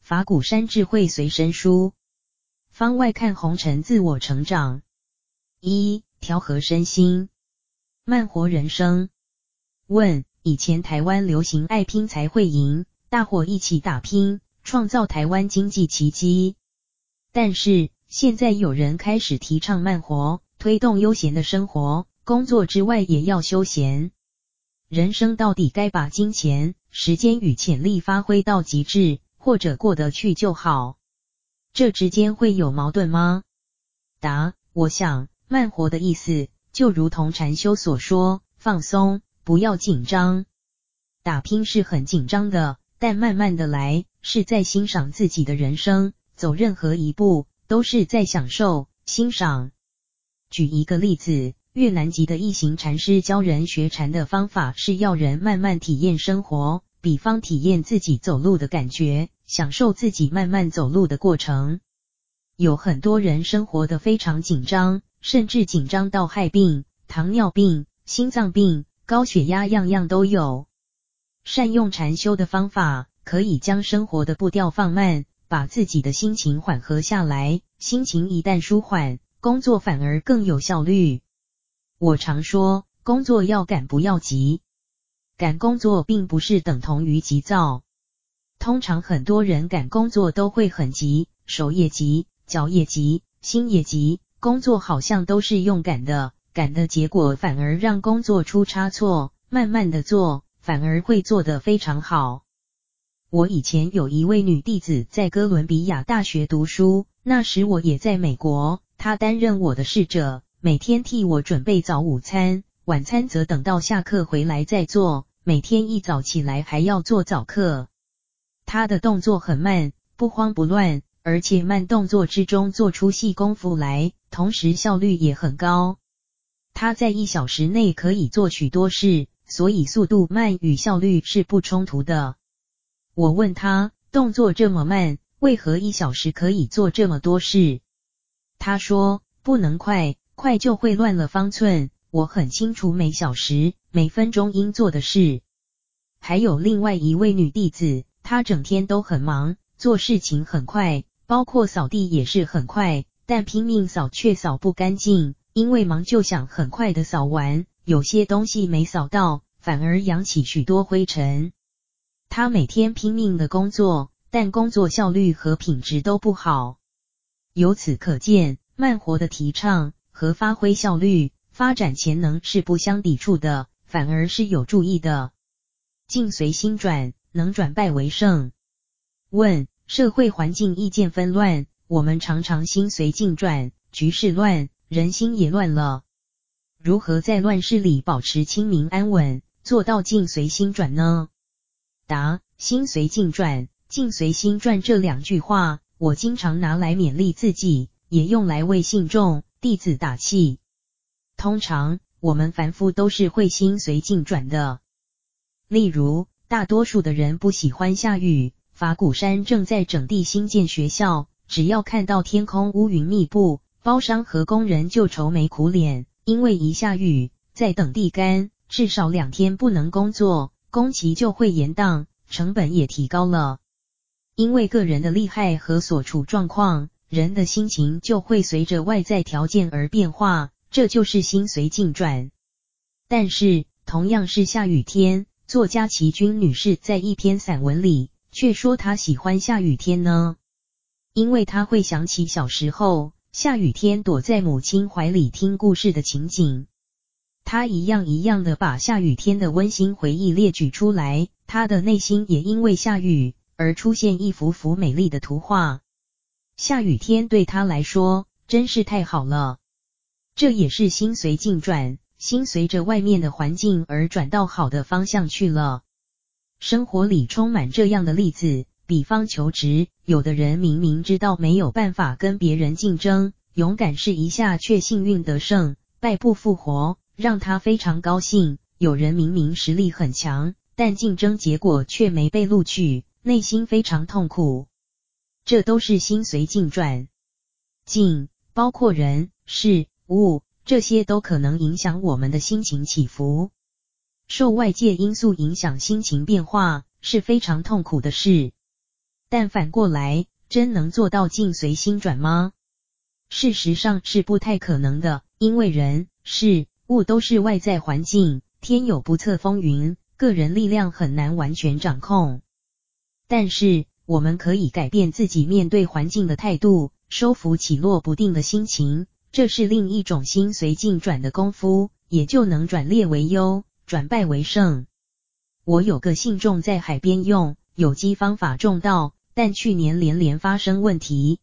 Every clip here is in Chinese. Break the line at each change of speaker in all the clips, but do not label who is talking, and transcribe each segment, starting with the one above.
法鼓山智慧随身书，方外看红尘自我成长。一调和身心，慢活人生。问以前台湾流行爱拼才会赢，大伙一起打拼，创造台湾经济奇迹。但是现在有人开始提倡慢活，推动悠闲的生活，工作之外也要休闲。人生到底该把金钱、时间与潜力发挥到极致，或者过得去就好？这之间会有矛盾吗？答：我想，慢活的意思就如同禅修所说，放松，不要紧张。打拼是很紧张的，但慢慢的来，是在欣赏自己的人生。走任何一步，都是在享受、欣赏。举一个例子。越南籍的一行禅师教人学禅的方法是要人慢慢体验生活，比方体验自己走路的感觉，享受自己慢慢走路的过程。有很多人生活的非常紧张，甚至紧张到害病，糖尿病、心脏病、高血压，样样都有。善用禅修的方法，可以将生活的步调放慢，把自己的心情缓和下来。心情一旦舒缓，工作反而更有效率。我常说，工作要赶不要急，赶工作并不是等同于急躁。通常很多人赶工作都会很急，手也急，脚也急，心也急，工作好像都是用赶的，赶的结果反而让工作出差错。慢慢的做，反而会做得非常好。我以前有一位女弟子在哥伦比亚大学读书，那时我也在美国，她担任我的侍者。每天替我准备早午餐，晚餐则等到下课回来再做。每天一早起来还要做早课。她的动作很慢，不慌不乱，而且慢动作之中做出细功夫来，同时效率也很高。她在一小时内可以做许多事，所以速度慢与效率是不冲突的。我问他，动作这么慢，为何一小时可以做这么多事？他说，不能快。快就会乱了方寸，我很清楚每小时每分钟应做的事。还有另外一位女弟子，她整天都很忙，做事情很快，包括扫地也是很快，但拼命扫却扫不干净，因为忙就想很快的扫完，有些东西没扫到，反而扬起许多灰尘。他每天拼命的工作，但工作效率和品质都不好。由此可见，慢活的提倡。和发挥效率、发展潜能是不相抵触的，反而是有助益的。境随心转，能转败为胜。问：社会环境意见纷乱，我们常常心随境转，局势乱，人心也乱了。如何在乱世里保持清明安稳，做到境随心转呢？答：心随境转，境随心转这两句话，我经常拿来勉励自己，也用来为信众。弟子打气。通常我们凡夫都是会心随境转的。例如，大多数的人不喜欢下雨。法鼓山正在整地新建学校，只要看到天空乌云密布，包商和工人就愁眉苦脸，因为一下雨，在等地干，至少两天不能工作，工期就会延宕，成本也提高了。因为个人的利害和所处状况。人的心情就会随着外在条件而变化，这就是心随境转。但是，同样是下雨天，作家琦君女士在一篇散文里却说她喜欢下雨天呢，因为她会想起小时候下雨天躲在母亲怀里听故事的情景。他一样一样的把下雨天的温馨回忆列举出来，他的内心也因为下雨而出现一幅幅美丽的图画。下雨天对他来说真是太好了，这也是心随境转，心随着外面的环境而转到好的方向去了。生活里充满这样的例子，比方求职，有的人明明知道没有办法跟别人竞争，勇敢试一下却幸运得胜，败不复活，让他非常高兴；有人明明实力很强，但竞争结果却没被录取，内心非常痛苦。这都是心随境转，境包括人、事、物，这些都可能影响我们的心情起伏。受外界因素影响心情变化是非常痛苦的事。但反过来，真能做到境随心转吗？事实上是不太可能的，因为人、事、物都是外在环境，天有不测风云，个人力量很难完全掌控。但是，我们可以改变自己面对环境的态度，收服起落不定的心情，这是另一种心随境转的功夫，也就能转劣为优，转败为胜。我有个信众在海边用有机方法种稻，但去年连连发生问题，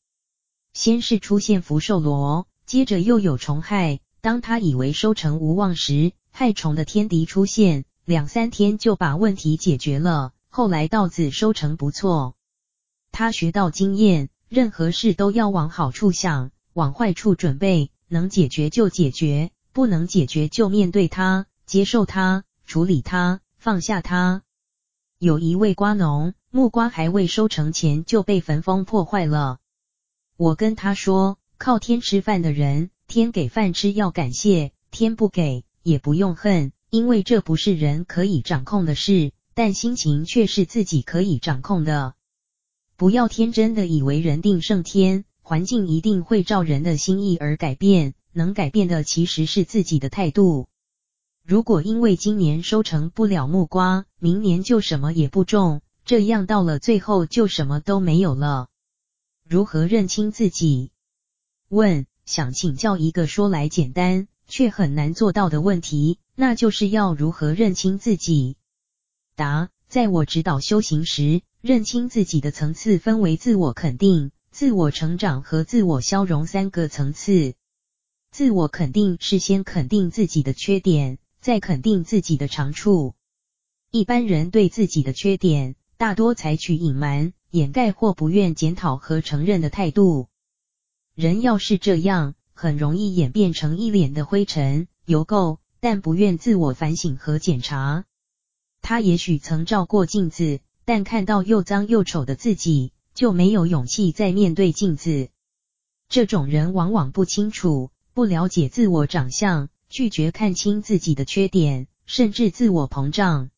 先是出现福寿螺，接着又有虫害。当他以为收成无望时，害虫的天敌出现，两三天就把问题解决了。后来稻子收成不错。他学到经验，任何事都要往好处想，往坏处准备，能解决就解决，不能解决就面对它，接受它，处理它，放下它。有一位瓜农，木瓜还未收成前就被焚风破坏了。我跟他说，靠天吃饭的人，天给饭吃要感谢，天不给也不用恨，因为这不是人可以掌控的事，但心情却是自己可以掌控的。不要天真的以为人定胜天，环境一定会照人的心意而改变，能改变的其实是自己的态度。如果因为今年收成不了木瓜，明年就什么也不种，这样到了最后就什么都没有了。如何认清自己？问，想请教一个说来简单却很难做到的问题，那就是要如何认清自己？答，在我指导修行时，认清自己的层次分为自我肯定、自我成长和自我消融三个层次。自我肯定是先肯定自己的缺点。再肯定自己的长处。一般人对自己的缺点，大多采取隐瞒、掩盖或不愿检讨和承认的态度。人要是这样，很容易演变成一脸的灰尘、油垢，但不愿自我反省和检查。他也许曾照过镜子，但看到又脏又丑的自己，就没有勇气再面对镜子。这种人往往不清楚、不了解自我长相。拒绝看清自己的缺点，甚至自我膨胀，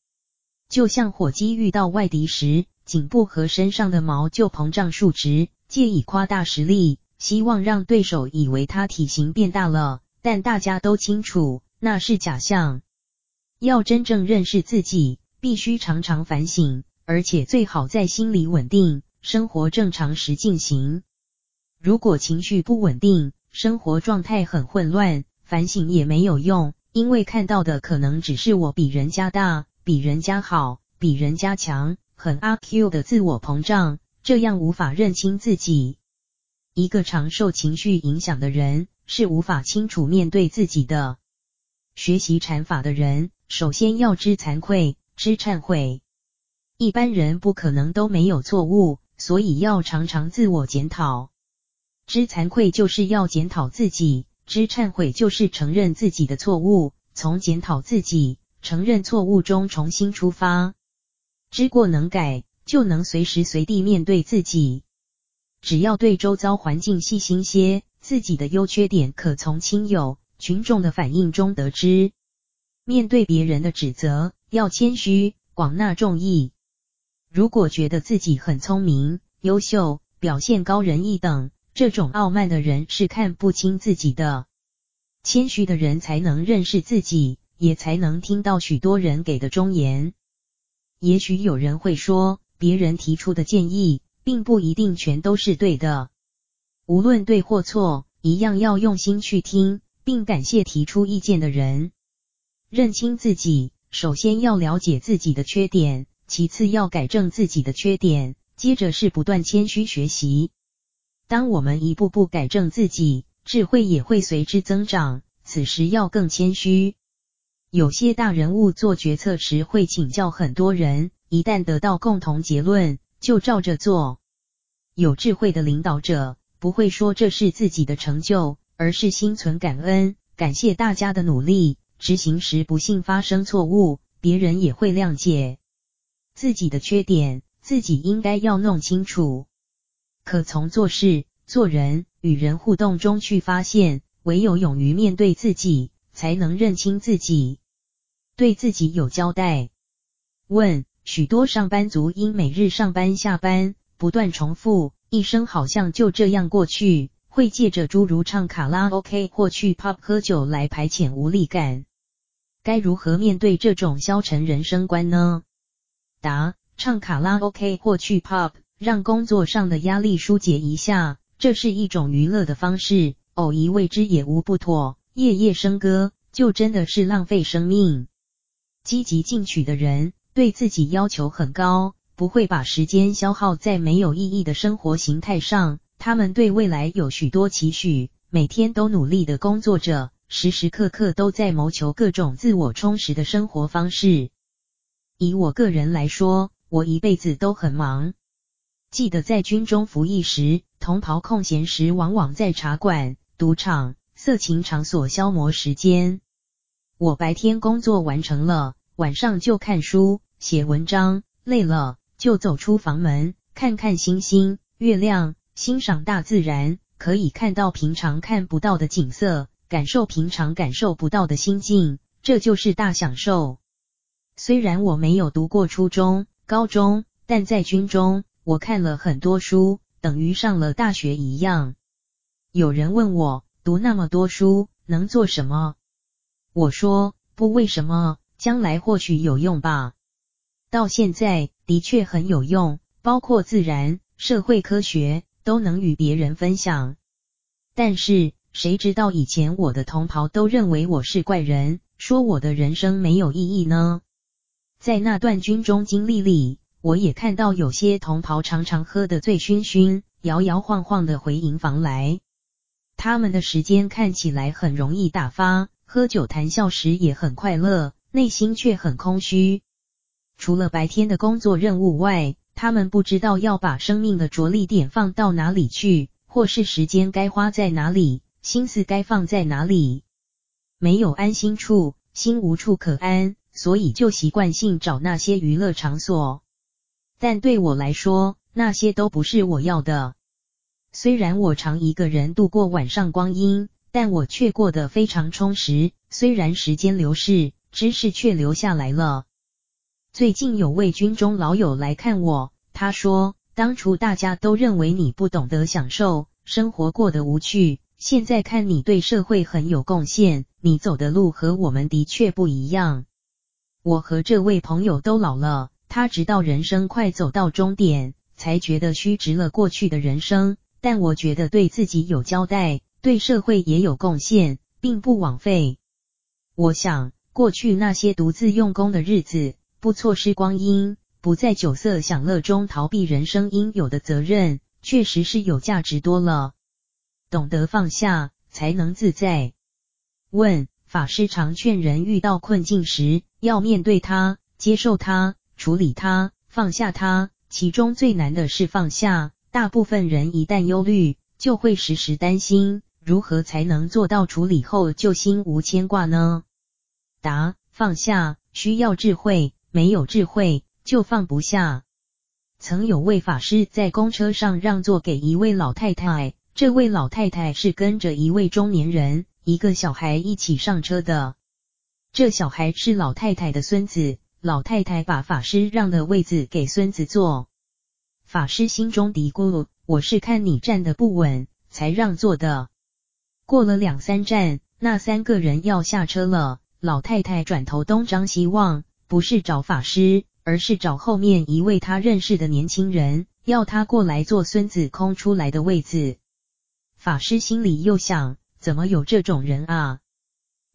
就像火鸡遇到外敌时，颈部和身上的毛就膨胀竖直，借以夸大实力，希望让对手以为他体型变大了。但大家都清楚，那是假象。要真正认识自己，必须常常反省，而且最好在心理稳定、生活正常时进行。如果情绪不稳定，生活状态很混乱。反省也没有用，因为看到的可能只是我比人家大、比人家好、比人家强，很阿 Q 的自我膨胀，这样无法认清自己。一个常受情绪影响的人，是无法清楚面对自己的。学习禅法的人，首先要知惭愧、知忏悔。一般人不可能都没有错误，所以要常常自我检讨。知惭愧就是要检讨自己。知忏悔就是承认自己的错误，从检讨自己、承认错误中重新出发。知过能改，就能随时随地面对自己。只要对周遭环境细心些，自己的优缺点可从亲友、群众的反应中得知。面对别人的指责，要谦虚，广纳众议。如果觉得自己很聪明、优秀、表现高人一等。这种傲慢的人是看不清自己的，谦虚的人才能认识自己，也才能听到许多人给的忠言。也许有人会说，别人提出的建议，并不一定全都是对的。无论对或错，一样要用心去听，并感谢提出意见的人。认清自己，首先要了解自己的缺点，其次要改正自己的缺点，接着是不断谦虚学习。当我们一步步改正自己，智慧也会随之增长。此时要更谦虚。有些大人物做决策时会请教很多人，一旦得到共同结论，就照着做。有智慧的领导者不会说这是自己的成就，而是心存感恩，感谢大家的努力。执行时不幸发生错误，别人也会谅解。自己的缺点，自己应该要弄清楚。可从做事、做人、与人互动中去发现，唯有勇于面对自己，才能认清自己，对自己有交代。问：许多上班族因每日上班下班，不断重复，一生好像就这样过去。会借着诸如唱卡拉 OK 或去 pub 喝酒来排遣无力感。该如何面对这种消沉人生观呢？答：唱卡拉 OK 或去 pub，让工作上的压力疏解一下，这是一种娱乐的方式，偶一为之也无不妥。夜夜笙歌，就真的是浪费生命。积极进取的人，对自己要求很高，不会把时间消耗在没有意义的生活形态上。他们对未来有许多期许，每天都努力的工作着，时时刻刻都在谋求各种自我充实的生活方式。以我个人来说，我一辈子都很忙。记得在军中服役时，同袍空闲时往往在茶馆、赌场、色情场所消磨时间。我白天工作完成了，晚上就看书、写文章，累了就走出房门，看看星星、月亮。欣赏大自然，可以看到平常看不到的景色，感受平常感受不到的心境，这就是大享受。虽然我没有读过初中、高中，但在军中，我看了很多书，等于上了大学一样。有人问我，读那么多书能做什么？我说，不为什么，将来或许有用吧。到现在的确很有用，包括自然、社会科学。都能与别人分享，但是谁知道以前我的同袍都认为我是怪人，说我的人生没有意义呢？在那段军中经历里，我也看到有些同袍常常喝得醉醺醺，摇摇晃晃的回营房来。他们的时间看起来很容易打发，喝酒谈笑时也很快乐，内心却很空虚。除了白天的工作任务外，他们不知道要把生命的着力点放到哪里去，或是时间该花在哪里，心思该放在哪里。没有安心处，心无处可安，所以就习惯性找那些娱乐场所。但对我来说，那些都不是我要的。虽然我常一个人度过晚上光阴，但我却过得非常充实。虽然时间流逝，知识却留下来了。最近有位军中老友来看我，他说，当初大家都认为你不懂得享受，生活过得无趣，现在看你对社会很有贡献，你走的路和我们的确不一样。我和这位朋友都老了，他直到人生快走到终点，才觉得虚值了过去的人生，但我觉得对自己有交代，对社会也有贡献，并不枉费。我想，过去那些独自用功的日子。不错失光阴，不在酒色享乐中逃避人生应有的责任，确实是有价值多了。懂得放下，才能自在。问：法师常劝人遇到困境时，要面对它，接受它，处理它，放下它。其中最难的是放下。大部分人一旦忧虑，就会时时担心。如何才能做到处理后就心无牵挂呢？答：放下需要智慧。没有智慧就放不下。曾有位法师在公车上让座给一位老太太，这位老太太是跟着一位中年人、一个小孩一起上车的。这小孩是老太太的孙子，老太太把法师让的位子给孙子坐。法师心中嘀咕：“我是看你站得不稳，才让座的。”过了两三站，那三个人要下车了，老太太转头东张西望。不是找法师，而是找后面一位他认识的年轻人，要他过来坐孙子空出来的位子。法师心里又想：怎么有这种人啊？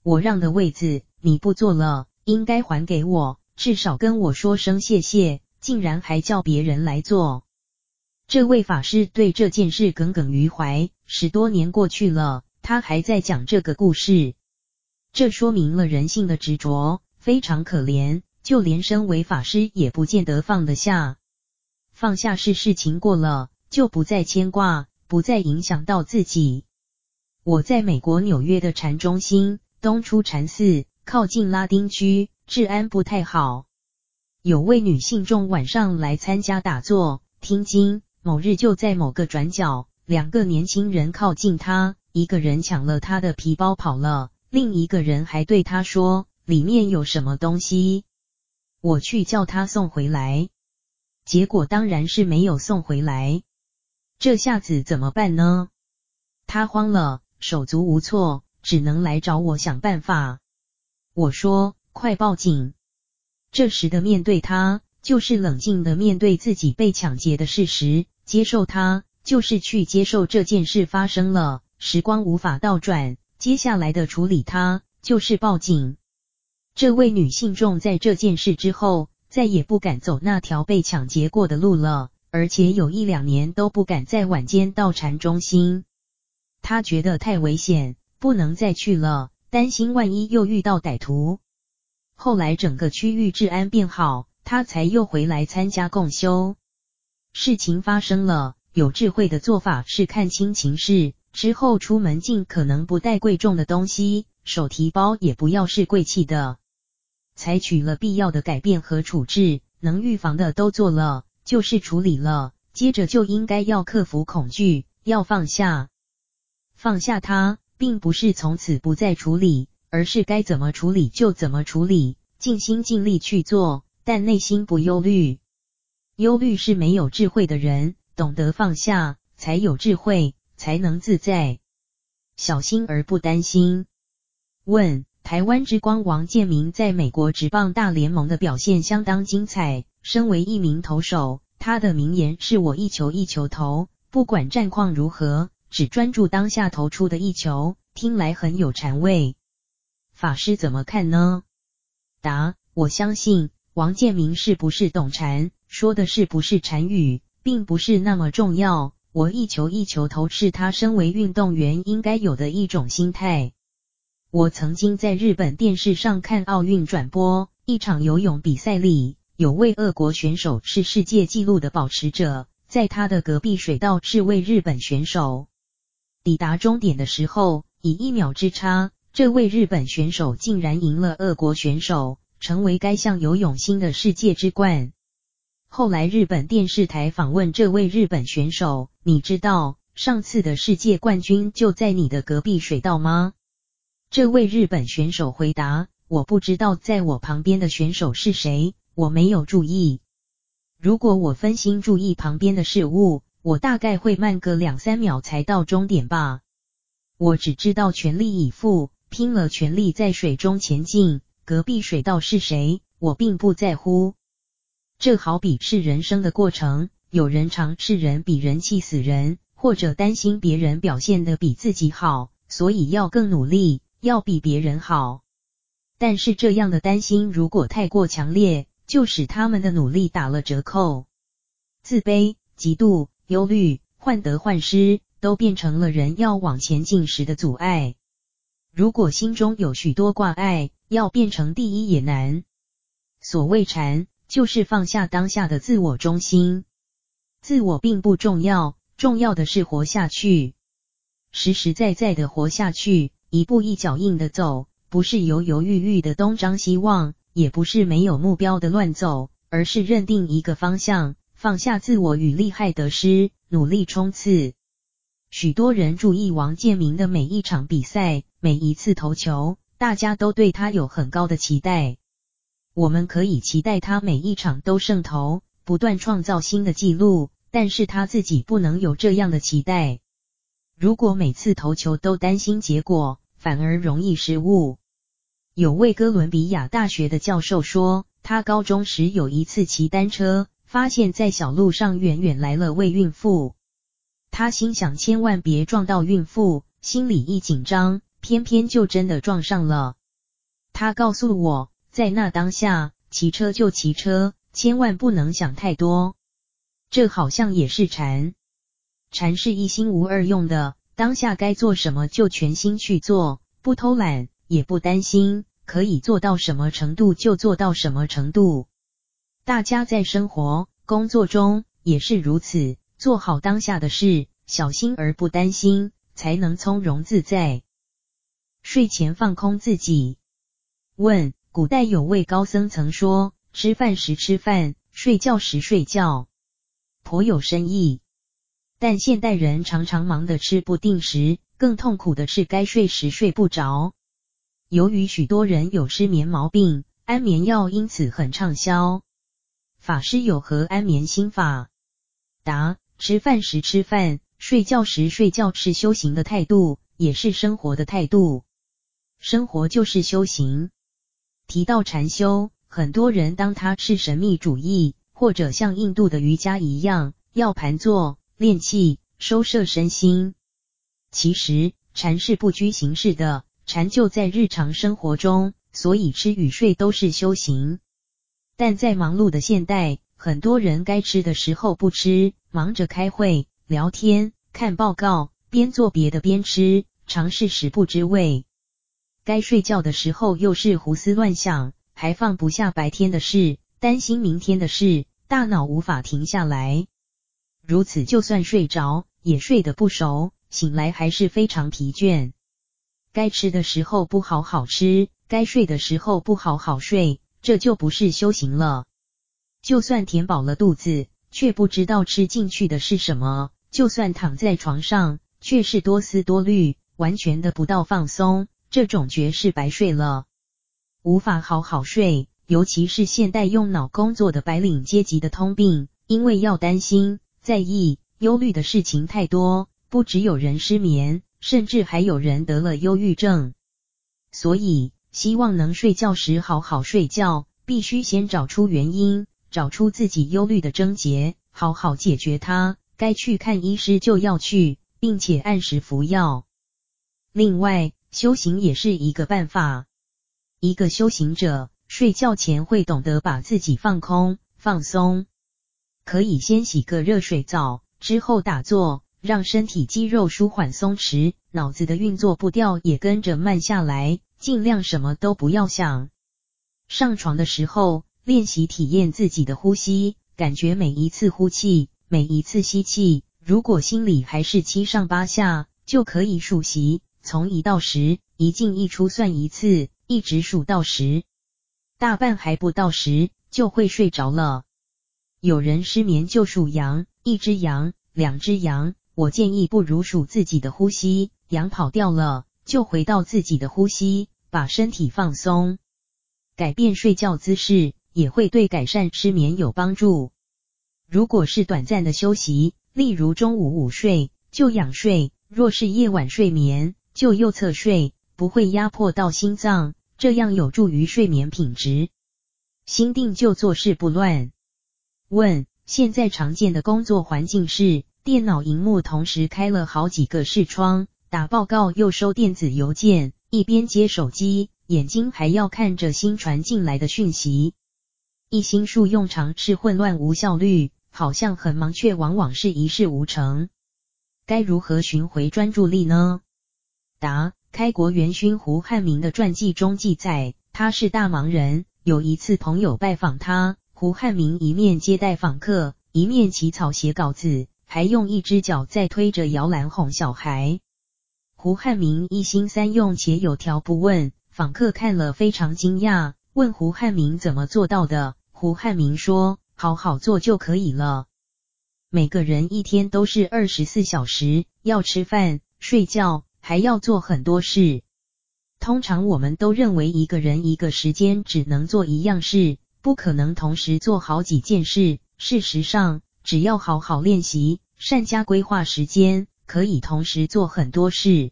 我让的位子你不坐了，应该还给我，至少跟我说声谢谢。竟然还叫别人来坐。这位法师对这件事耿耿于怀，十多年过去了，他还在讲这个故事。这说明了人性的执着。非常可怜，就连身为法师也不见得放得下。放下是事情过了，就不再牵挂，不再影响到自己。我在美国纽约的禅中心东出禅寺，靠近拉丁区，治安不太好。有位女信众晚上来参加打坐听经，某日就在某个转角，两个年轻人靠近她，一个人抢了她的皮包跑了，另一个人还对她说。里面有什么东西？我去叫他送回来。结果当然是没有送回来。这下子怎么办呢？他慌了，手足无措，只能来找我想办法。我说：“快报警！”这时的面对他，就是冷静的面对自己被抢劫的事实，接受他，就是去接受这件事发生了，时光无法倒转，接下来的处理他，就是报警。这位女信众在这件事之后，再也不敢走那条被抢劫过的路了。而且有一两年都不敢在晚间到禅中心，他觉得太危险，不能再去了，担心万一又遇到歹徒。后来整个区域治安变好，他才又回来参加共修。事情发生了，有智慧的做法是看清情势，之后出门尽可能不带贵重的东西，手提包也不要是贵气的，采取了必要的改变和处置，能预防的都做了。就是处理了，接着就应该要克服恐惧，要放下。放下它，并不是从此不再处理，而是该怎么处理就怎么处理，尽心尽力去做，但内心不忧虑。忧虑是没有智慧的人，懂得放下，才有智慧，才能自在。小心而不担心。问：台湾之光王建民在美国职棒大联盟的表现相当精彩。身为一名投手，他的名言是我一球一球投，不管战况如何，只专注当下投出的一球，听来很有禅味。法师怎么看呢？答：我相信王建民是不是懂禅，说的是不是禅语，并不是那么重要。我一球一球投，是他身为运动员应该有的一种心态。我曾经在日本电视上看奥运转播，一场游泳比赛里。有位俄国选手是世界纪录的保持者，在他的隔壁水道是位日本选手。抵达终点的时候，以一秒之差，这位日本选手竟然赢了俄国选手，成为该项游泳新的世界之冠。后来日本电视台访问这位日本选手：“你知道上次的世界冠军就在你的隔壁水道吗？”这位日本选手回答：“我不知道在我旁边的选手是谁。”我没有注意。如果我分心注意旁边的事物，我大概会慢个两三秒才到终点吧。我只知道全力以赴，拼了全力在水中前进。隔壁水道是谁，我并不在乎。这好比是人生的过程，有人常是人比人气死人，或者担心别人表现得比自己好，所以要更努力，要比别人好。但是这样的担心如果太过强烈，就使他们的努力打了折扣，自卑、嫉妒、忧虑、患得患失，都变成了人要往前进时的阻碍。如果心中有许多挂碍，要变成第一也难。所谓禅，就是放下当下的自我中心。自我并不重要，重要的是活下去，实实在在的活下去，一步一脚印的走，不是犹犹豫豫的东张西望。也不是没有目标的乱走，而是认定一个方向，放下自我与利害得失，努力冲刺。许多人注意王建民的每一场比赛，每一次投球，大家都对他有很高的期待。我们可以期待他每一场都胜投，不断创造新的纪录，但是他自己不能有这样的期待。如果每次投球都担心结果，反而容易失误。有位哥伦比亚大学的教授说，他高中时有一次骑单车，发现在小路上远远来了位孕妇。他心想千万别撞到孕妇，心里一紧张，偏偏就真的撞上了。他告诉我，在那当下，骑车就骑车，千万不能想太多。这好像也是禅，禅是一心无二用的，当下该做什么就全心去做，不偷懒。也不担心，可以做到什么程度就做到什么程度。大家在生活、工作中也是如此，做好当下的事，小心而不担心，才能从容自在。睡前放空自己。问：古代有位高僧曾说，吃饭时吃饭，睡觉时睡觉，颇有深意。但现代人常常忙得吃不定时，更痛苦的是该睡时睡不着。由于许多人有失眠毛病，安眠药因此很畅销。法师有何安眠心法？答：吃饭时吃饭，睡觉时睡觉，是修行的态度，也是生活的态度。生活就是修行。提到禅修，很多人当它是神秘主义，或者像印度的瑜伽一样，要盘坐、练气、收摄身心。其实，禅是不拘形式的，禅就在日常生活中，所以吃与睡都是修行。但在忙碌的现代，很多人该吃的时候不吃，忙着开会、聊天、看报告，边做别的边吃，尝是食不知味。该睡觉的时候又是胡思乱想，还放不下白天的事，担心明天的事，大脑无法停下来。如此，就算睡着，也睡得不熟，醒来还是非常疲倦。该吃的时候不好好吃，该睡的时候不好好睡，这就不是修行了。就算填饱了肚子，却不知道吃进去的是什么；就算躺在床上，却是多思多虑，完全得不到放松。这种觉是白睡了，无法好好睡，尤其是现代用脑工作的白领阶级的通病，因为要担心、在意、忧虑的事情太多，不只有人失眠，甚至还有人得了忧郁症。所以，希望能睡觉时好好睡觉，必须先找出原因，找出自己忧虑的症结，好好解决它。该去看医师就要去，并且按时服药。另外，修行也是一个办法。一个修行者睡觉前会懂得把自己放空、放松，可以先洗个热水澡，之后打坐，让身体肌肉舒缓松弛，脑子的运作步调也跟着慢下来，尽量什么都不要想。上床的时候，练习体验自己的呼吸，感觉每一次呼气，每一次吸气，如果心里还是七上八下，就可以数息。从一到十，一进一出算一次，一直数到十，大半还不到十就会睡着了。有人失眠就数羊，一只羊，两只羊。我建议不如数自己的呼吸，羊跑掉了就回到自己的呼吸，把身体放松，改变睡觉姿势，也会对改善失眠有帮助。如果是短暂的休息，例如中午午睡，就仰睡；若是夜晚睡眠，就右侧睡，不会压迫到心脏，这样有助于睡眠品质。心定就坐事不乱。问：现在常见的工作环境是电脑荧幕同时开了好几个视窗，打报告又收电子邮件，一边接手机，眼睛还要看着新传进来的讯息，一心数用常是混乱无效率，好像很忙，却往往是一事无成。该如何寻回专注力呢？答：开国元勋胡汉民的传记中记载，他是大忙人。有一次朋友拜访他，胡汉民一面接待访客，一面起草写稿子，还用一只脚在推着摇篮哄小孩。胡汉民一心三用且有条不紊，访客看了非常惊讶，问胡汉民怎么做到的。胡汉民说：好好做就可以了。每个人一天都是二十四小时，要吃饭、睡觉。还要做很多事。通常我们都认为一个人一个时间只能做一样事，不可能同时做好几件事。事实上，只要好好练习，善加规划时间，可以同时做很多事。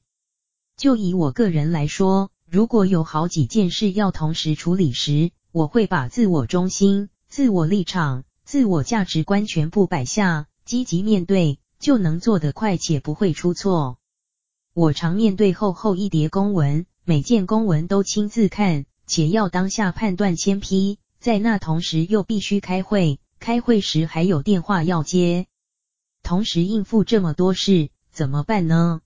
就以我个人来说，如果有好几件事要同时处理时，我会把自我中心、自我立场、自我价值观全部摆下，积极面对，就能做得快且不会出错。我常面对厚厚一叠公文，每件公文都亲自看，且要当下判断签批，在那同时又必须开会，开会时还有电话要接，同时应付这么多事，怎么办呢？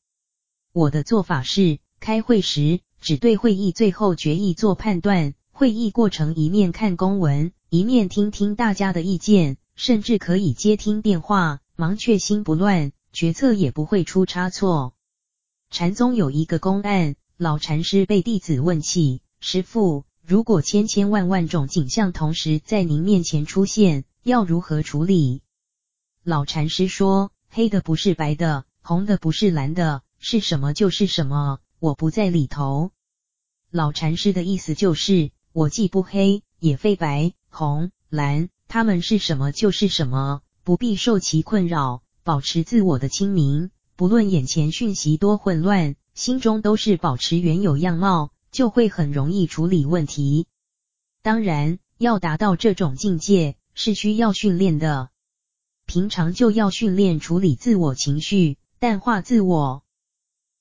我的做法是，开会时只对会议最后决议做判断，会议过程一面看公文，一面听听大家的意见，甚至可以接听电话，忙却心不乱，决策也不会出差错。禅宗有一个公案，老禅师被弟子问起：“师父，如果千千万万种景象同时在您面前出现，要如何处理？”老禅师说：“黑的不是白的，红的不是蓝的，是什么就是什么，我不在里头。”老禅师的意思就是，我既不黑，也非白、红、蓝，他们是什么就是什么，不必受其困扰，保持自我的清明。不论眼前讯息多混乱，心中都是保持原有样貌，就会很容易处理问题。当然，要达到这种境界，是需要训练的。平常就要训练处理自我情绪，淡化自我，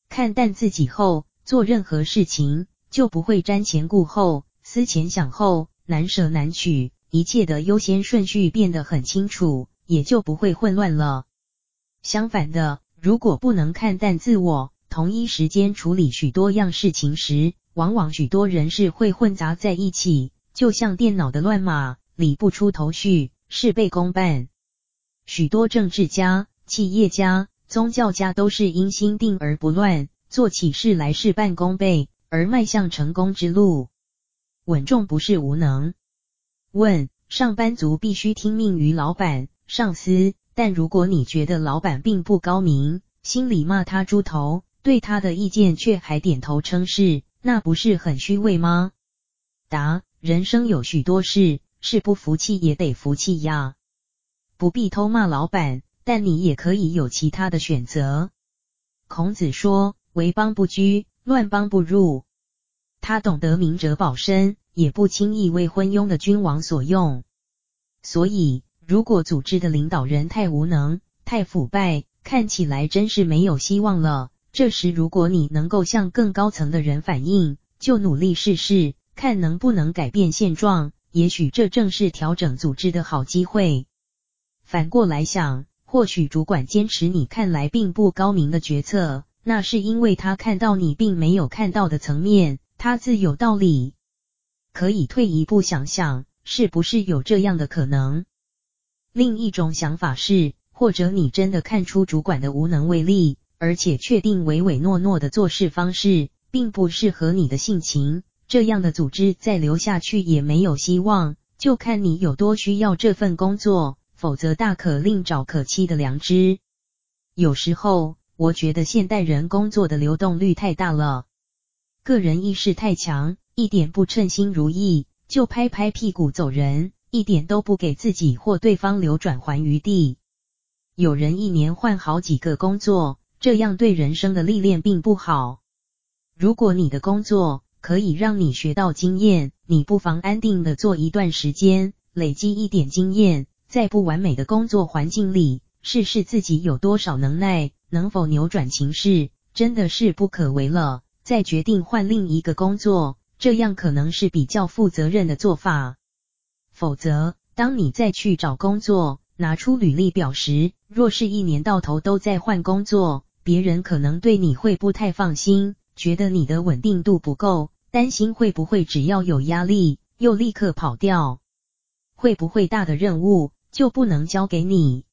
看淡自己后，做任何事情就不会瞻前顾后、思前想后、难舍难取，一切的优先顺序变得很清楚，也就不会混乱了。相反的，如果不能看淡自我，同一时间处理许多样事情时，往往许多人事会混杂在一起，就像电脑的乱码，理不出头绪，事倍功半。许多政治家、企业家、宗教家都是因心定而不乱，做起事来事半功倍，而迈向成功之路。稳重不是无能。问：上班族必须听命于老板、上司。但如果你觉得老板并不高明，心里骂他猪头，对他的意见却还点头称是，那不是很虚伪吗？答：人生有许多事，是不服气也得服气呀。不必偷骂老板，但你也可以有其他的选择。孔子说：“为邦不居，乱邦不入。”他懂得明哲保身，也不轻易为昏庸的君王所用。所以。如果组织的领导人太无能、太腐败，看起来真是没有希望了。这时，如果你能够向更高层的人反映，就努力试试，看能不能改变现状。也许这正是调整组织的好机会。反过来想，或许主管坚持你看来并不高明的决策，那是因为他看到你并没有看到的层面，他自有道理。可以退一步想想，是不是有这样的可能？另一种想法是，或者你真的看出主管的无能为力，而且确定唯唯诺诺的做事方式并不适合你的性情，这样的组织再留下去也没有希望，就看你有多需要这份工作，否则大可另找可期的良知。有时候，我觉得现代人工作的流动率太大了，个人意识太强，一点不称心如意就拍拍屁股走人。一点都不给自己或对方留转圜余地。有人一年换好几个工作，这样对人生的历练并不好。如果你的工作可以让你学到经验，你不妨安定的做一段时间，累积一点经验，在不完美的工作环境里，试试自己有多少能耐，能否扭转情势，真的是不可为了，再决定换另一个工作，这样可能是比较负责任的做法。否则，当你再去找工作，拿出履历表时，若是一年到头都在换工作，别人可能对你会不太放心，觉得你的稳定度不够，担心会不会只要有压力，又立刻跑掉，会不会大的任务就不能交给你，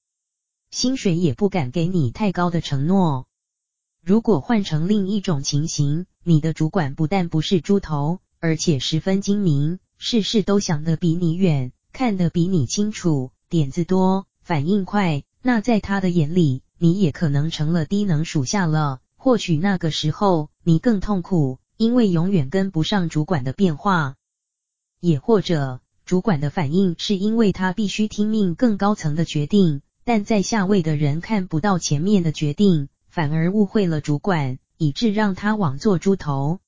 薪水也不敢给你太高的承诺。如果换成另一种情形，你的主管不但不是猪头，而且十分精明。事事都想得比你远，看得比你清楚，点子多，反应快。那在他的眼里，你也可能成了低能属下了。或许那个时候你更痛苦，因为永远跟不上主管的变化。也或者，主管的反应是因为他必须听命更高层的决定，但在下位的人看不到前面的决定，反而误会了主管，以致让他枉做猪头。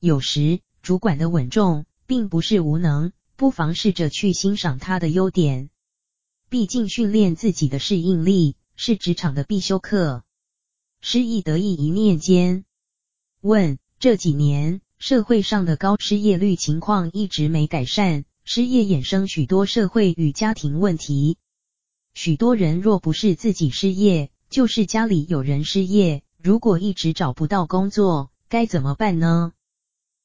有时，主管的稳重。并不是无能，不妨试着去欣赏他的优点。毕竟训练自己的适应力是职场的必修课。失意得意一念间。问：这几年社会上的高失业率情况一直没改善，失业衍生许多社会与家庭问题。许多人若不是自己失业，就是家里有人失业。如果一直找不到工作，该怎么办呢？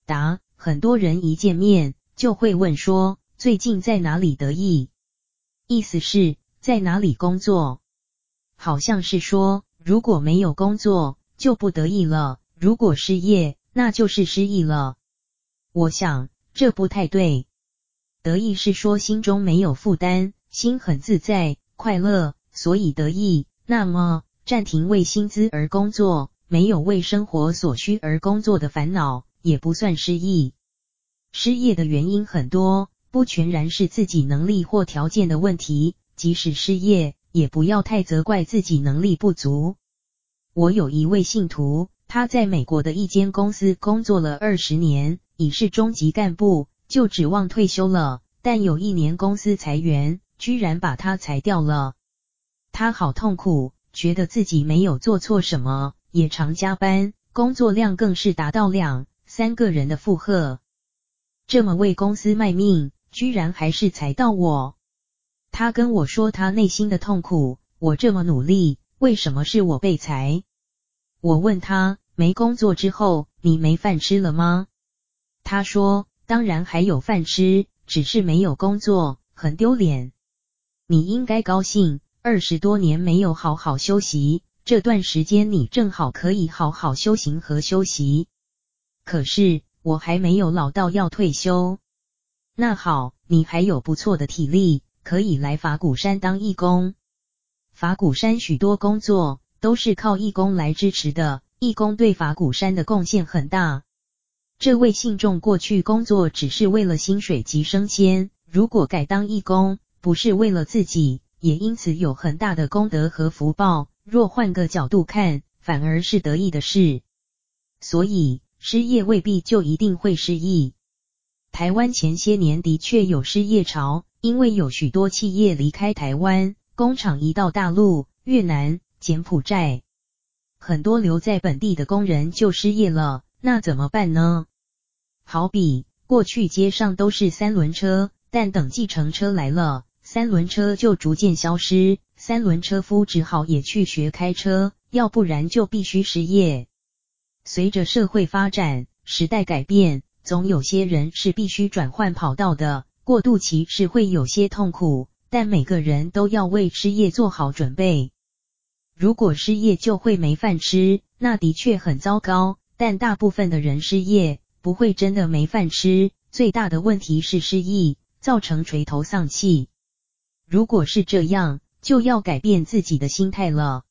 答。很多人一见面就会问说，最近在哪里得意？意思是，在哪里工作？好像是说，如果没有工作就不得意了，如果失业那就是失意了。我想这不太对。得意是说心中没有负担，心很自在、快乐，所以得意。那么暂停为薪资而工作，没有为生活所需而工作的烦恼。也不算失意。失业的原因很多，不全然是自己能力或条件的问题，即使失业，也不要太责怪自己能力不足。我有一位信徒，他在美国的一间公司工作了二十年，已是中级干部，就指望退休了。但有一年公司裁员，居然把他裁掉了。他好痛苦，觉得自己没有做错什么，也常加班，工作量更是达到两三个人的负荷。这么为公司卖命，居然还是裁到我。他跟我说他内心的痛苦，我这么努力，为什么是我被裁？我问他，没工作之后，你没饭吃了吗？他说，当然还有饭吃。只是没有工作，很丢脸。你应该高兴，二十多年没有好好休息，这段时间你正好可以好好修行和休息。可是我还没有老到要退休。那好，你还有不错的体力，可以来法鼓山当义工。法鼓山许多工作都是靠义工来支持的，义工对法鼓山的贡献很大。这位信众过去工作只是为了薪水及升迁，如果改当义工，不是为了自己，也因此有很大的功德和福报。若换个角度看，反而是得意的事。所以，失业未必就一定会失意。台湾前些年的确有失业潮，因为有许多企业离开台湾，工厂移到大陆、越南、柬埔寨，很多留在本地的工人就失业了。那怎么办呢？好比过去街上都是三轮车，但等计程车来了，三轮车就逐渐消失，三轮车夫只好也去学开车，要不然就必须失业。随着社会发展，时代改变，总有些人是必须转换跑道的，过渡期是会有些痛苦，但每个人都要为失业做好准备。如果失业就会没饭吃，那的确很糟糕。但大部分的人失业不会真的没饭吃，最大的问题是失意，造成垂头丧气。如果是这样，就要改变自己的心态了。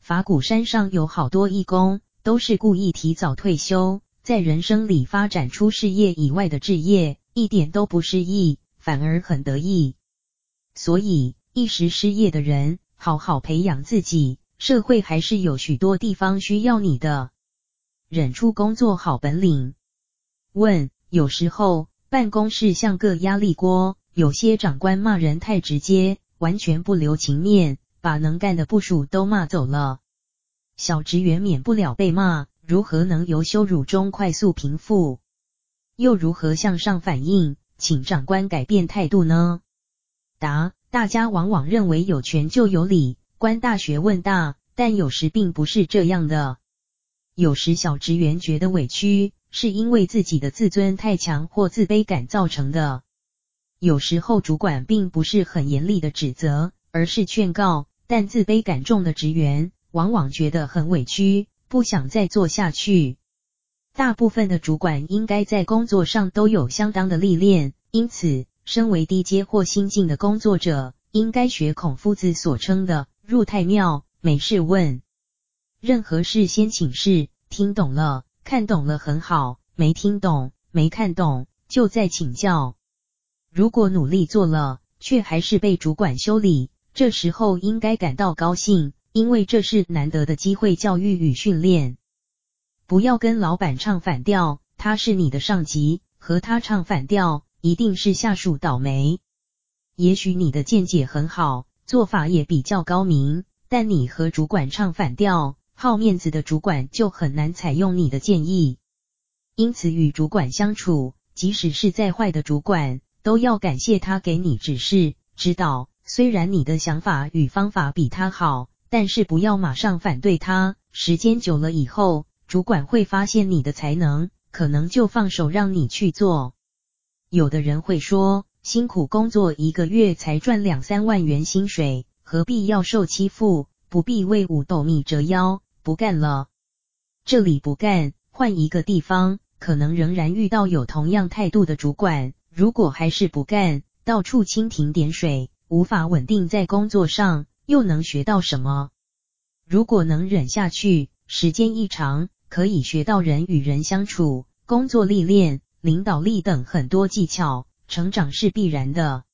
法鼓山上有好多义工，都是故意提早退休，在人生里发展出事业以外的志业，一点都不失意，反而很得意。所以，一时失业的人，好好培养自己，社会还是有许多地方需要你的。忍出工作好本领。问：有时候办公室像个压力锅，有些长官骂人太直接，完全不留情面，把能干的部属都骂走了。小职员免不了被骂，如何能由羞辱中快速平复？又如何向上反映，请长官改变态度呢？答：大家往往认为有权就有理，官大学问大，但有时并不是这样的。有时小职员觉得委屈，是因为自己的自尊太强或自卑感造成的。有时候主管并不是很严厉的指责，而是劝告，但自卑感重的职员往往觉得很委屈，不想再做下去。大部分的主管应该在工作上都有相当的历练，因此，身为低阶或新进的工作者，应该学孔夫子所称的“入太庙，没事问”。任何事先请示，听懂了、看懂了很好；没听懂、没看懂，就再请教。如果努力做了，却还是被主管修理，这时候应该感到高兴，因为这是难得的机会教育与训练。不要跟老板唱反调，他是你的上级，和他唱反调，一定是下属倒霉。也许你的见解很好，做法也比较高明，但你和主管唱反调。好面子的主管就很难采用你的建议，因此与主管相处，即使是再坏的主管，都要感谢他给你指示、指导。虽然你的想法与方法比他好，但是不要马上反对他。时间久了以后，主管会发现你的才能，可能就放手让你去做。有的人会说，辛苦工作一个月才赚两三万元薪水，何必要受欺负？不必为五斗米折腰。不干了，这里不干，换一个地方，可能仍然遇到有同样态度的主管。如果还是不干，到处蜻蜓点水，无法稳定在工作上，又能学到什么？如果能忍下去，时间一长，可以学到人与人相处、工作历练、领导力等很多技巧，成长是必然的。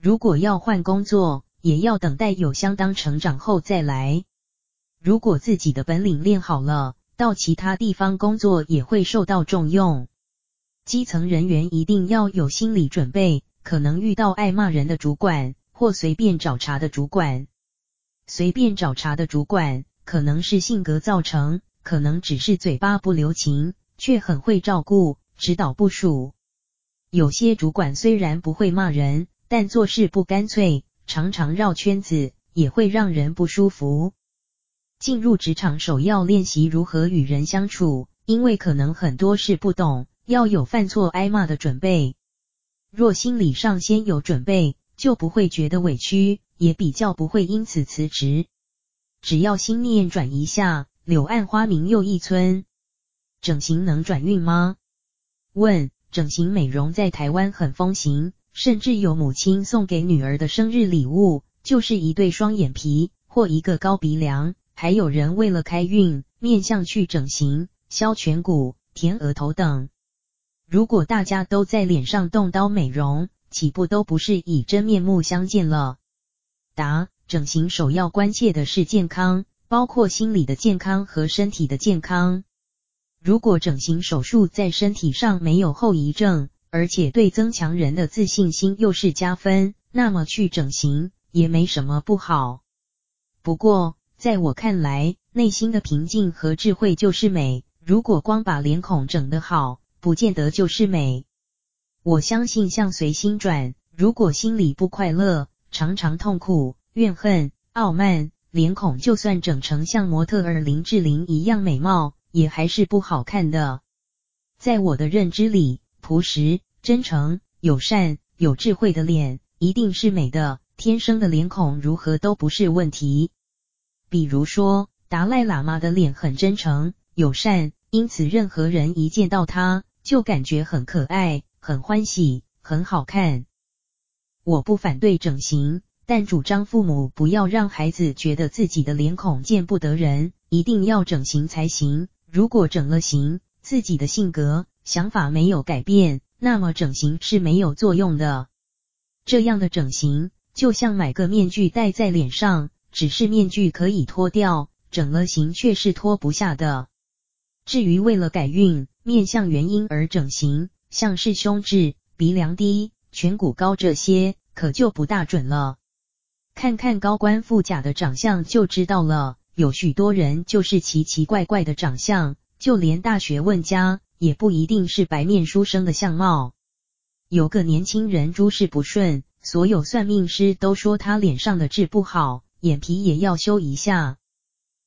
如果要换工作，也要等待有相当成长后再来。如果自己的本领练好了，到其他地方工作也会受到重用。基层人员一定要有心理准备，可能遇到爱骂人的主管，或随便找茬的主管。随便找茬的主管，可能是性格造成，可能只是嘴巴不留情，却很会照顾、指导部署。有些主管虽然不会骂人，但做事不干脆，常常绕圈子，也会让人不舒服。进入职场首要练习如何与人相处，因为可能很多事不懂，要有犯错挨骂的准备。若心理上先有准备，就不会觉得委屈，也比较不会因此辞职。只要心念转一下，柳暗花明又一村。整形能转运吗？问：整形美容在台湾很风行，甚至有母亲送给女儿的生日礼物，就是一对双眼皮或一个高鼻梁。还有人为了开运，面相去整形、削颧骨、填额头等。如果大家都在脸上动刀美容，岂不都不是以真面目相见了？答：整形首要关切的是健康，包括心理的健康和身体的健康。如果整形手术在身体上没有后遗症，而且对增强人的自信心又是加分，那么去整形也没什么不好。不过，在我看来，内心的平静和智慧就是美。如果光把脸孔整得好，不见得就是美。我相信相随心转，如果心里不快乐，常常痛苦、怨恨、傲慢，脸孔就算整成像模特儿林志玲一样美貌，也还是不好看的。在我的认知里，朴实、真诚、友善、有智慧的脸一定是美的，天生的脸孔如何都不是问题。比如说，达赖喇嘛的脸很真诚、友善，因此任何人一见到他就感觉很可爱、很欢喜、很好看。我不反对整形，但主张父母不要让孩子觉得自己的脸孔见不得人，一定要整形才行。如果整了形，自己的性格、想法没有改变，那么整形是没有作用的。这样的整形就像买个面具戴在脸上。只是面具可以脱掉，整了形却是脱不下的。至于为了改运、面相原因而整形，像是胸痣、鼻梁低、颧骨高这些，可就不大准了。看看高官富甲的长相就知道了，有许多人就是奇奇怪怪的长相，就连大学问家也不一定是白面书生的相貌。有个年轻人诸事不顺，所有算命师都说他脸上的痣不好。眼皮也要修一下，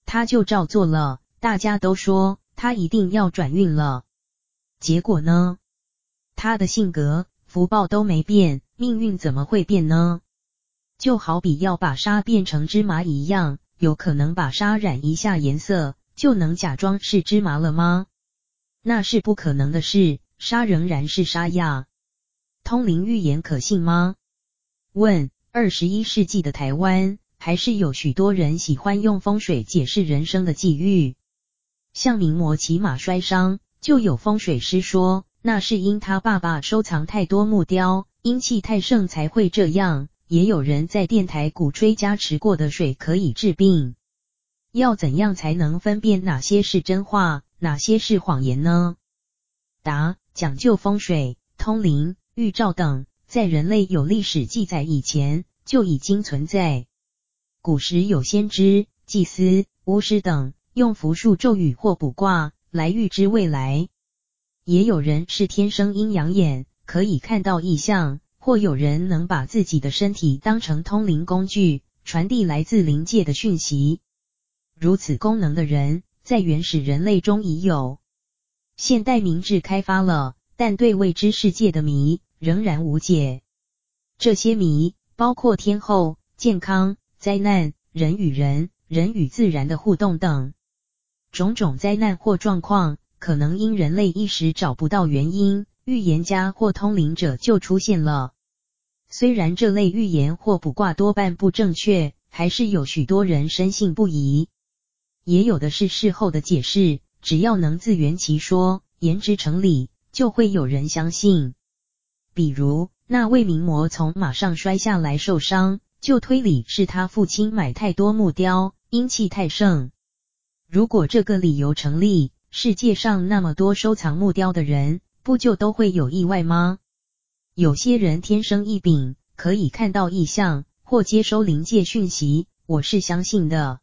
他就照做了。大家都说他一定要转运了，结果呢？他的性格、福报都没变，命运怎么会变呢？就好比要把沙变成芝麻一样，有可能把沙染一下颜色，就能假装是芝麻了吗？那是不可能的事，沙仍然是沙呀。通灵预言可信吗？问：二十一世纪的台湾。还是有许多人喜欢用风水解释人生的际遇，像名模骑马摔伤，就有风水师说，那是因他爸爸收藏太多木雕，阴气太盛才会这样。也有人在电台鼓吹加持过的水可以治病。要怎样才能分辨哪些是真话，哪些是谎言呢？答：讲究风水、通灵、预兆等，在人类有历史记载以前就已经存在。古时有先知、祭司、巫师等，用符术、咒语或卜卦来预知未来。也有人是天生阴阳眼，可以看到异象；或有人能把自己的身体当成通灵工具，传递来自灵界的讯息。如此功能的人，在原始人类中已有。现代明智开发了，但对未知世界的谜仍然无解。这些谜包括天候、健康。灾难、人与人、人与自然的互动等种种灾难或状况，可能因人类一时找不到原因，预言家或通灵者就出现了。虽然这类预言或卜卦多半不正确，还是有许多人深信不疑。也有的是事后的解释，只要能自圆其说，言之成理，就会有人相信。比如那位名模从马上摔下来受伤，就推理是他父亲买太多木雕，阴气太盛。如果这个理由成立，世界上那么多收藏木雕的人，不就都会有意外吗？有些人天生异禀，可以看到异象或接收灵界讯息，我是相信的。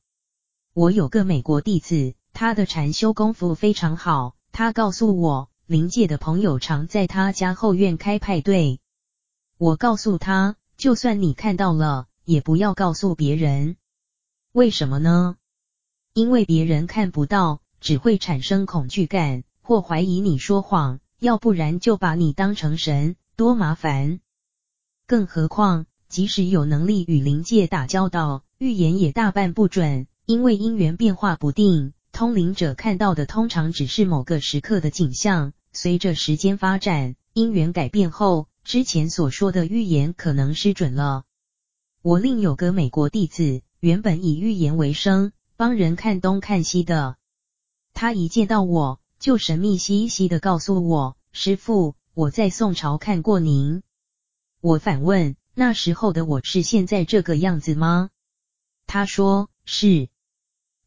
我有个美国弟子，他的禅修功夫非常好。他告诉我，灵界的朋友常在他家后院开派对。我告诉他，就算你看到了，也不要告诉别人。为什么呢？因为别人看不到，只会产生恐惧感或怀疑你说谎，要不然就把你当成神。多麻烦！更何况，即使有能力与灵界打交道，预言也大半不准，因为因缘变化不定。通灵者看到的通常只是某个时刻的景象，随着时间发展，因缘改变后，之前所说的预言可能失准了。我另有个美国弟子，原本以预言为生，帮人看东看西的。他一见到我，就神秘兮兮的告诉我：“师父。”我在宋朝看过您，我反问，那时候的我是现在这个样子吗？他说是，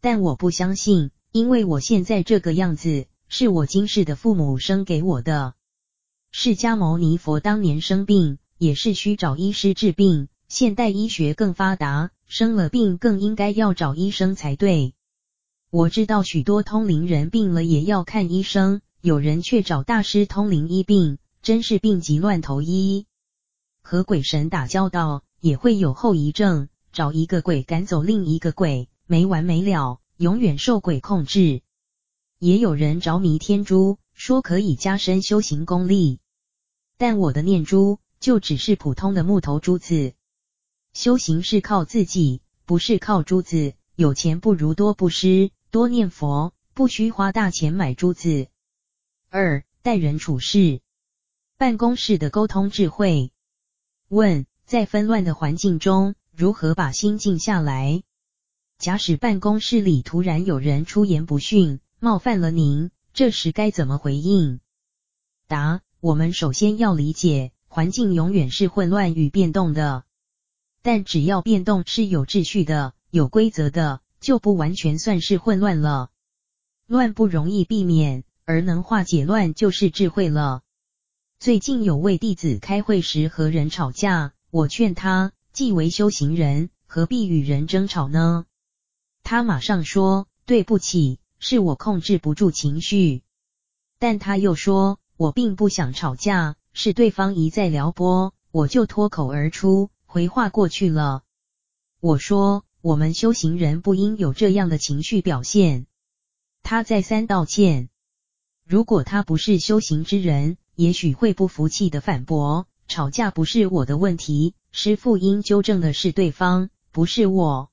但我不相信，因为我现在这个样子是我今世的父母生给我的。释迦牟尼佛当年生病也是需找医师治病，现代医学更发达，生了病更应该要找医生才对。我知道许多通灵人病了也要看医生。有人却找大师通灵医病，真是病急乱投医。和鬼神打交道也会有后遗症，找一个鬼赶走另一个鬼，没完没了，永远受鬼控制。也有人着迷天珠，说可以加深修行功力，但我的念珠就只是普通的木头珠子。修行是靠自己，不是靠珠子。有钱不如多布施，多念佛，不需花大钱买珠子。二、待人处事，办公室的沟通智慧。问：在纷乱的环境中，如何把心静下来？假使办公室里突然有人出言不逊，冒犯了您，这时该怎么回应？答：我们首先要理解，环境永远是混乱与变动的，但只要变动是有秩序的、有规则的，就不完全算是混乱了。乱不容易避免。而能化解乱就是智慧了。最近有位弟子开会时和人吵架，我劝他，既为修行人，何必与人争吵呢？他马上说：“对不起，是我控制不住情绪。”但他又说：“我并不想吵架，是对方一再撩拨，我就脱口而出，回话过去了。”我说：“我们修行人不应有这样的情绪表现。”他再三道歉。如果他不是修行之人，也许会不服气的反驳：“吵架不是我的问题，师父应纠正的是对方，不是我。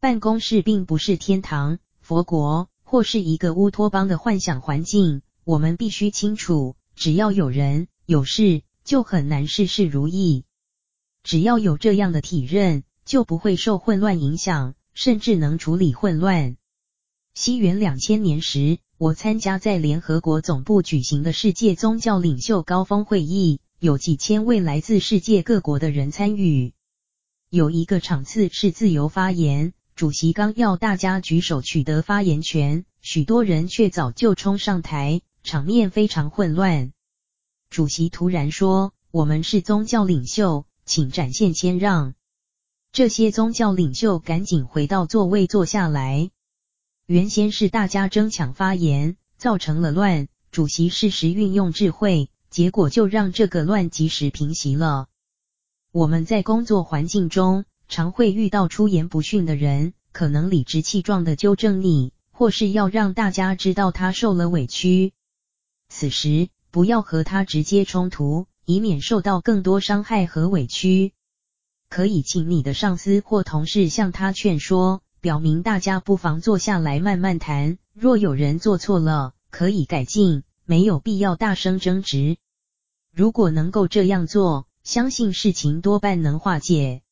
办公室并不是天堂、佛国或是一个乌托邦的幻想环境。我们必须清楚，只要有人有事，就很难事事如意。只要有这样的体认，就不会受混乱影响，甚至能处理混乱。西元两千年时。我参加在联合国总部举行的世界宗教领袖高峰会议，有几千位来自世界各国的人参与。有一个场次是自由发言，主席刚要大家举手取得发言权，许多人却早就冲上台，场面非常混乱。主席突然说：“我们是宗教领袖，请展现谦让。”这些宗教领袖赶紧回到座位坐下来。原先是大家争抢发言，造成了乱。主席适时运用智慧，结果就让这个乱及时平息了。我们在工作环境中，常会遇到出言不逊的人，可能理直气壮地纠正你，或是要让大家知道他受了委屈。此时不要和他直接冲突，以免受到更多伤害和委屈。可以请你的上司或同事向他劝说。表明大家不妨坐下来慢慢谈，若有人做错了，可以改进，没有必要大声争执。如果能够这样做，相信事情多半能化解。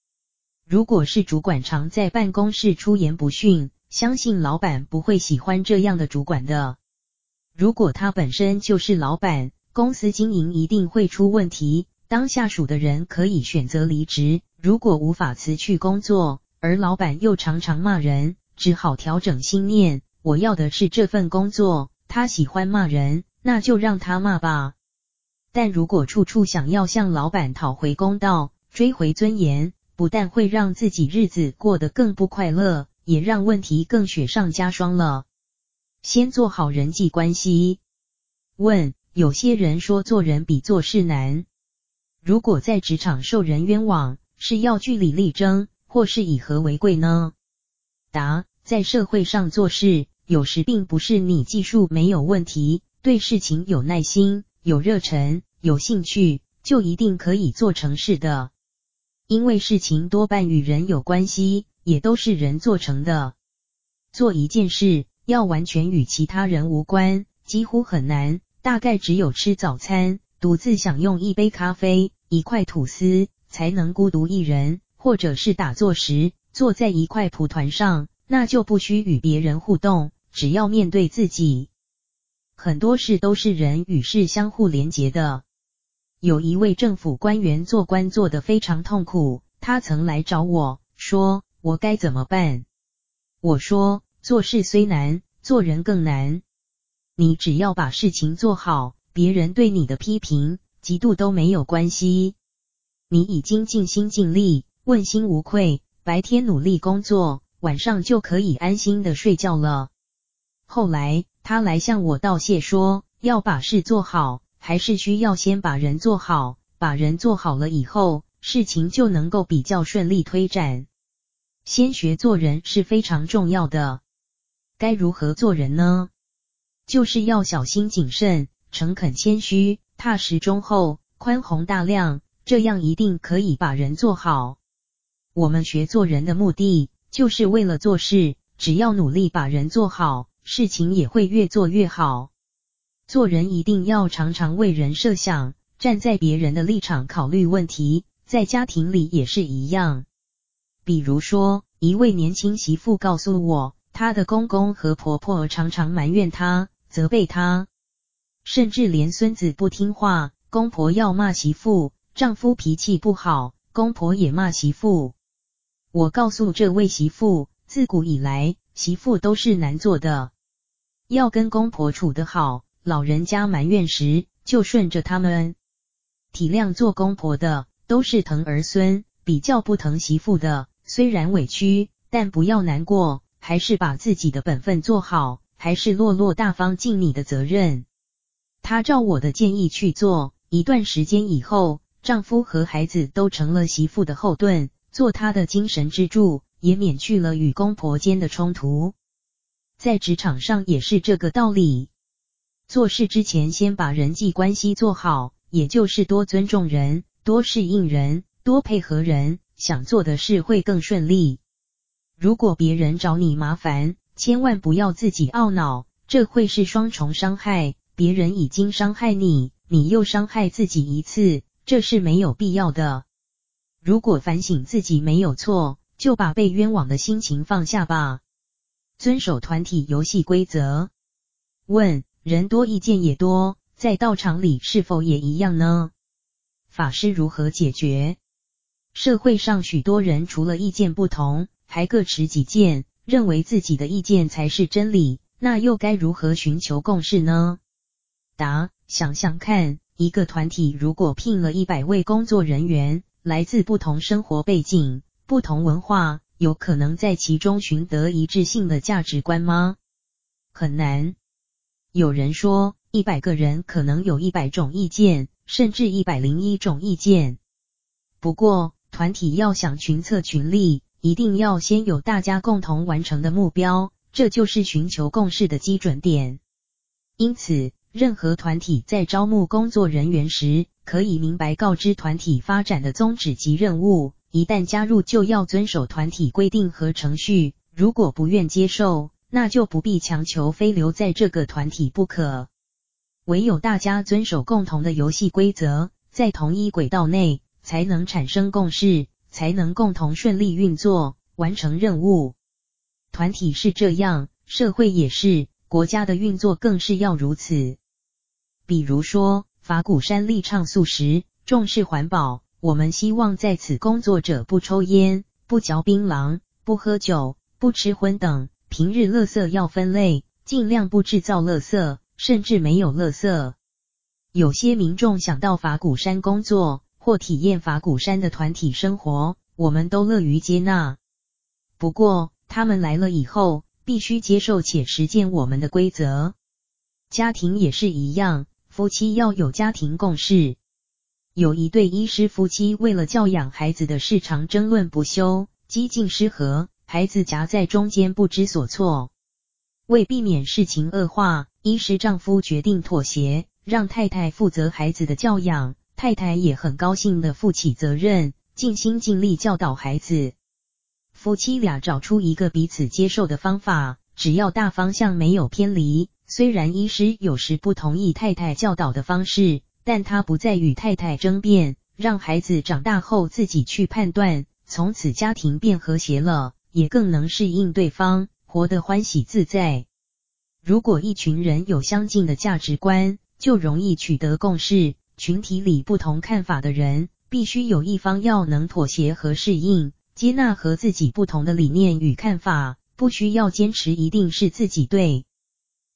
如果是主管常在办公室出言不逊，相信老板不会喜欢这样的主管的。如果他本身就是老板，公司经营一定会出问题，当下属的人可以选择离职，如果无法辞去工作，而老板又常常骂人，只好调整心念，我要的是这份工作。他喜欢骂人，那就让他骂吧。但如果处处想要向老板讨回公道，追回尊严，不但会让自己日子过得更不快乐，也让问题更雪上加霜了。先做好人际关系。问：有些人说做人比做事难。如果在职场受人冤枉，是要据理力争，或是以和为贵呢？答：在社会上做事，有时并不是你技术没有问题，对事情有耐心、有热忱、有兴趣，就一定可以做成事的。因为事情多半与人有关系，也都是人做成的。做一件事，要完全与其他人无关，几乎很难，大概只有吃早餐。独自享用一杯咖啡、一块吐司，才能孤独一人；或者是打坐时，坐在一块蒲团上，那就不需与别人互动，只要面对自己。很多事都是人与事相互连结的。有一位政府官员做官做得非常痛苦，他曾来找我说：“我该怎么办？”我说：“做事虽难，做人更难。你只要把事情做好。”别人对你的批评、嫉妒都没有关系，你已经尽心尽力、问心无愧，白天努力工作，晚上就可以安心的睡觉了。后来他来向我道谢说，要把事做好，还是需要先把人做好，把人做好了以后，事情就能够比较顺利推展。先学做人是非常重要的。该如何做人呢？就是要小心谨慎。诚恳谦虚、踏实忠厚、宽宏大量，这样一定可以把人做好。我们学做人的目的，就是为了做事。只要努力把人做好，事情也会越做越好。做人一定要常常为人设想，站在别人的立场考虑问题。在家庭里也是一样。比如说，一位年轻媳妇告诉我，她的公公和婆婆常常埋怨她、责备她。甚至连孙子不听话，公婆要骂媳妇；丈夫脾气不好，公婆也骂媳妇。我告诉这位媳妇，自古以来，媳妇都是难做的，要跟公婆处得好。老人家埋怨时，就顺着他们，体谅做公婆的，都是疼儿孙，比较不疼媳妇的。虽然委屈，但不要难过，还是把自己的本分做好，还是落落大方尽你的责任。她照我的建议去做，一段时间以后，丈夫和孩子都成了媳妇的后盾，做她的精神支柱，也免去了与公婆间的冲突。在职场上也是这个道理，做事之前先把人际关系做好，也就是多尊重人，多适应人，多配合人，想做的事会更顺利。如果别人找你麻烦，千万不要自己懊恼，这会是双重伤害。别人已经伤害你，你又伤害自己一次，这是没有必要的。如果反省自己没有错，就把被冤枉的心情放下吧。遵守团体游戏规则。问：人多意见也多，在道场里是否也一样呢？法师如何解决？社会上许多人除了意见不同，还各持己见，认为自己的意见才是真理，那又该如何寻求共识呢？答：想想看，一个团体如果聘了一百位工作人员，来自不同生活背景、不同文化，有可能在其中寻得一致性的价值观吗？很难。有人说，一百个人可能有一百种意见，甚至一百零一种意见。不过，团体要想群策群力，一定要先有大家共同完成的目标，这就是寻求共识的基准点。因此，任何团体在招募工作人员时，可以明白告知团体发展的宗旨及任务。一旦加入，就要遵守团体规定和程序。如果不愿接受，那就不必强求非留在这个团体不可。唯有大家遵守共同的游戏规则，在同一轨道内，才能产生共识，才能共同顺利运作，完成任务。团体是这样，社会也是，国家的运作更是要如此。比如说，法鼓山立唱素食，重视环保。我们希望在此工作者不抽烟、不嚼槟榔、不喝酒、不吃荤等。平日垃圾要分类，尽量不制造垃圾，甚至没有垃圾。有些民众想到法鼓山工作或体验法鼓山的团体生活，我们都乐于接纳。不过，他们来了以后，必须接受且实践我们的规则。家庭也是一样，夫妻要有家庭共识。有一对医师夫妻为了教养孩子的事常争论不休，几近失和，孩子夹在中间不知所措。为避免事情恶化，医师丈夫决定妥协，让太太负责孩子的教养。太太也很高兴地负起责任，尽心尽力教导孩子。夫妻俩找出一个彼此接受的方法，只要大方向没有偏离。虽然医师有时不同意太太教导的方式。但他不再与太太争辩，让孩子长大后自己去判断，从此家庭变和谐了，也更能适应对方，活得欢喜自在。如果一群人有相近的价值观，就容易取得共识。群体里不同看法的人，必须有一方要能妥协和适应，接纳和自己不同的理念与看法，不需要坚持一定是自己对。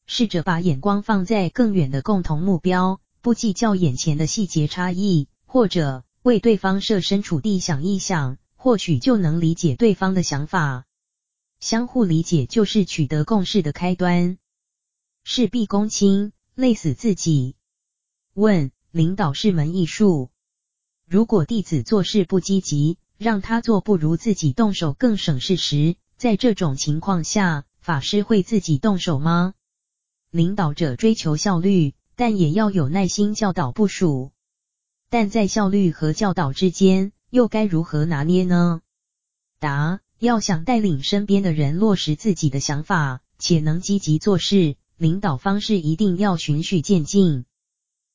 试着把眼光放在更远的共同目标。不计较眼前的细节差异，或者为对方设身处地想一想，或许就能理解对方的想法。相互理解就是取得共识的开端。事必躬亲，累死自己。问：领导是门艺术，如果弟子做事不积极，让他做不如自己动手更省事时，在这种情况下，法师会自己动手吗？领导者追求效率。但也要有耐心教导部署，但在效率和教导之间，又该如何拿捏呢？答：要想带领身边的人落实自己的想法，且能积极做事，领导方式一定要循序渐进，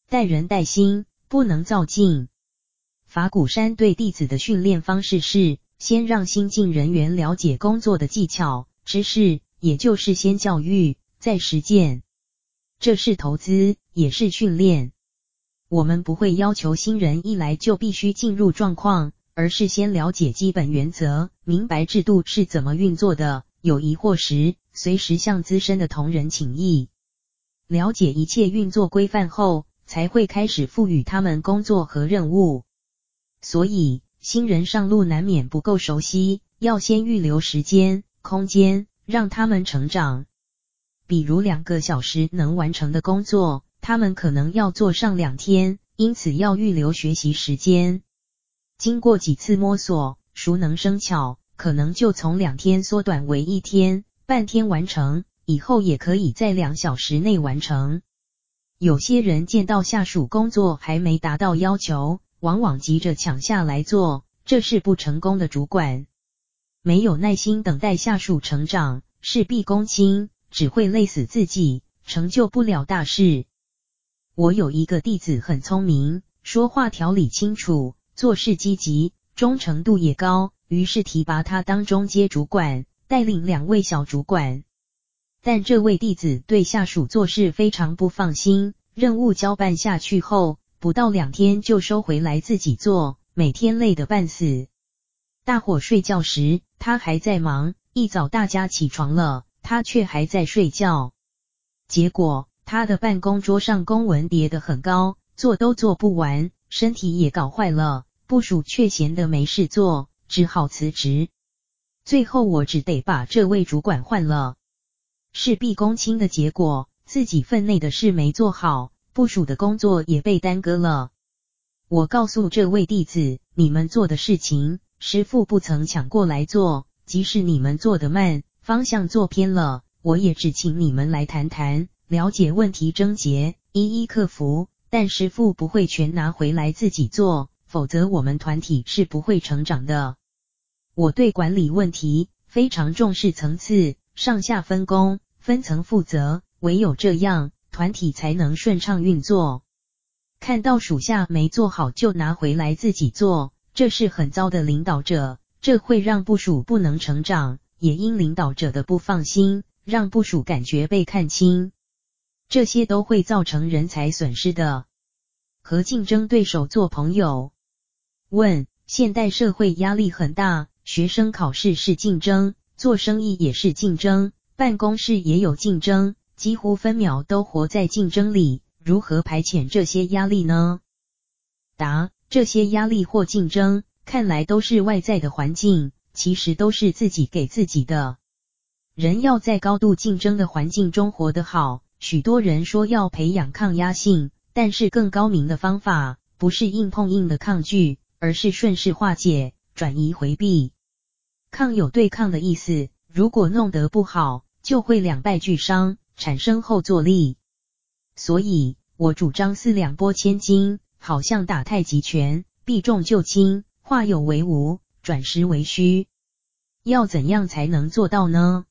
带人带心，不能躁进。法鼓山对弟子的训练方式是，先让新进人员了解工作的技巧、知识，也就是先教育，再实践。这是投资，也是训练。我们不会要求新人一来就必须进入状况，而是先了解基本原则，明白制度是怎么运作的。有疑惑时，随时向资深的同仁请益。了解一切运作规范后，才会开始赋予他们工作和任务。所以，新人上路难免不够熟悉，要先预留时间、空间，让他们成长。比如两个小时能完成的工作，他们可能要做上两天，因此要预留学习时间。经过几次摸索，熟能生巧，可能就从两天缩短为一天，半天完成，以后也可以在两小时内完成。有些人见到下属工作还没达到要求，往往急着抢下来做，这是不成功的主管。没有耐心等待下属成长，事必躬亲。只会累死自己，成就不了大事。我有一个弟子很聪明，说话条理清楚，做事积极，忠诚度也高，于是提拔他当中阶主管，带领两位小主管。但这位弟子对下属做事非常不放心，任务交办下去后，不到两天就收回来自己做，每天累得半死。大伙睡觉时，他还在忙；一早大家起床了。他却还在睡觉，结果他的办公桌上公文叠得很高，做都做不完，身体也搞坏了。部署却闲得没事做，只好辞职。最后我只得把这位主管换了。事必躬亲的结果，自己分内的事没做好，部署的工作也被耽搁了。我告诉这位弟子，你们做的事情，师傅不曾抢过来做，即使你们做得慢。方向做偏了，我也只请你们来谈谈，了解问题症结，一一克服。但师傅不会全拿回来自己做，否则我们团体是不会成长的。我对管理问题非常重视层次，上下分工，分层负责，唯有这样，团体才能顺畅运作。看到属下没做好就拿回来自己做，这是很糟的领导者，这会让部属不能成长。也因领导者的不放心，让部属感觉被看轻，这些都会造成人才损失的。和竞争对手做朋友。问：现代社会压力很大，学生考试是竞争，做生意也是竞争，办公室也有竞争，几乎分秒都活在竞争里。如何排遣这些压力呢？答：这些压力或竞争，看来都是外在的环境，其实都是自己给自己的。人要在高度竞争的环境中活得好，许多人说要培养抗压性，但是更高明的方法，不是硬碰硬的抗拒。而是顺势化解、转移回避。抗有对抗的意思，如果弄得不好，就会两败俱伤，产生后坐力。所以我主张四两拨千斤，好像打太极拳，避重就轻，化有为无，转实为虚。要怎样才能做到呢？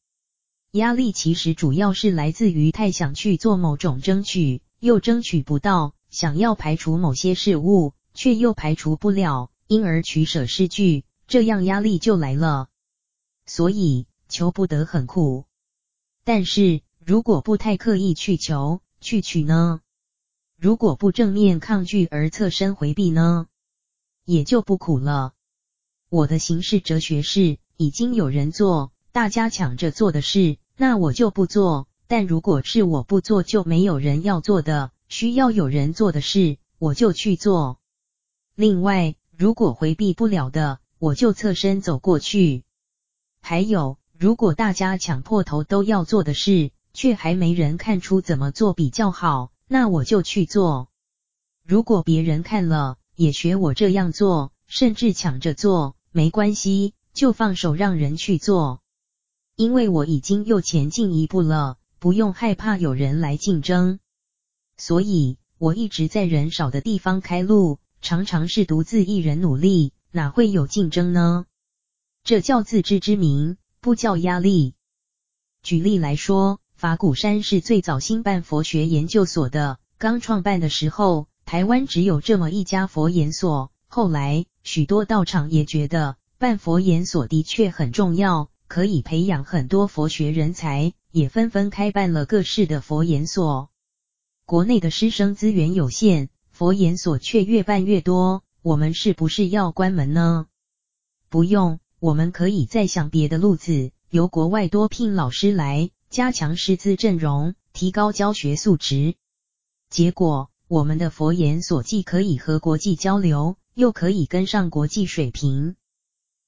压力其实主要是来自于太想去做某种争取，又争取不到；想要排除某些事物。却又排除不了，因而取舍失据，这样压力就来了。所以求不得很苦，但是如果不太刻意去求去取呢？如果不正面抗拒而侧身回避呢？也就不苦了。我的行事哲学是：已经有人做，大家抢着做的事，那我就不做；但如果是我不做就没有人要做的，需要有人做的事，我就去做。另外，如果回避不了的，我就侧身走过去。还有，如果大家抢破头都要做的事，却还没人看出怎么做比较好，那我就去做。如果别人看了也学我这样做，甚至抢着做，没关系，就放手让人去做。因为我已经又前进一步了，不用害怕有人来竞争。所以我一直在人少的地方开路。常常是独自一人努力，哪会有竞争呢？这叫自知之明，不叫压力。举例来说，法鼓山是最早兴办佛学研究所的。刚创办的时候，台湾只有这么一家佛研所。后来，许多道场也觉得办佛研所的确很重要，可以培养很多佛学人才，也纷纷开办了各式的佛研所。国内的师生资源有限。佛研所却越办越多，我们是不是要关门呢？不用，我们可以再想别的路子，由国外多聘老师来，加强师资阵容，提高教学素质。结果，我们的佛研所既可以和国际交流，又可以跟上国际水平。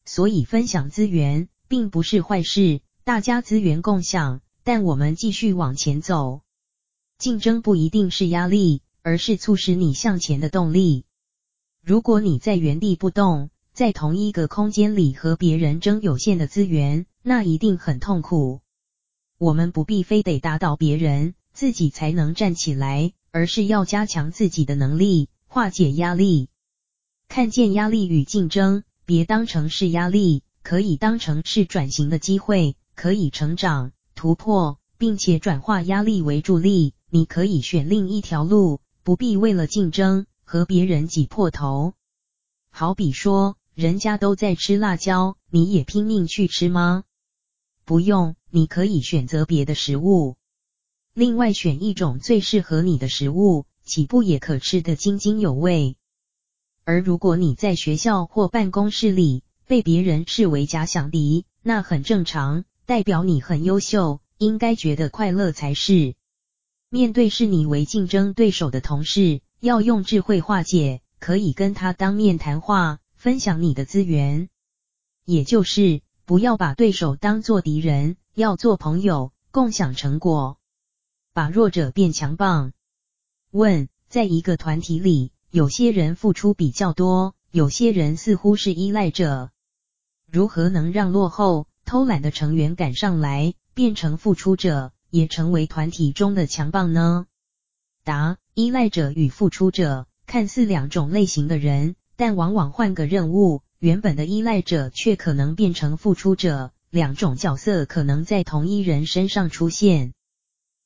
所以，分享资源并不是坏事，大家资源共享，但我们继续往前走。竞争不一定是压力。而是促使你向前的动力。如果你在原地不动，在同一个空间里和别人争有限的资源，那一定很痛苦。我们不必非得打倒别人，自己才能站起来，而是要加强自己的能力，化解压力。看见压力与竞争，别当成是压力，可以当成是转型的机会，可以成长、突破，并且转化压力为助力。你可以选另一条路。不必为了竞争和别人挤破头。好比说，人家都在吃辣椒，你也拼命去吃吗？不用，你可以选择别的食物，另外选一种最适合你的食物，岂不也可吃得津津有味？而如果你在学校或办公室里被别人视为假想敌，那很正常，代表你很优秀，应该觉得快乐才是。面对视你为竞争对手的同事，要用智慧化解，可以跟他当面谈话，分享你的资源，也就是不要把对手当做敌人，要做朋友，共享成果，把弱者变强棒。问：在一个团体里，有些人付出比较多，有些人似乎是依赖者，如何能让落后、偷懒的成员赶上来，变成付出者？也成为团体中的强棒呢？答：依赖者与付出者看似两种类型的人，但往往换个任务，原本的依赖者却可能变成付出者，两种角色可能在同一人身上出现。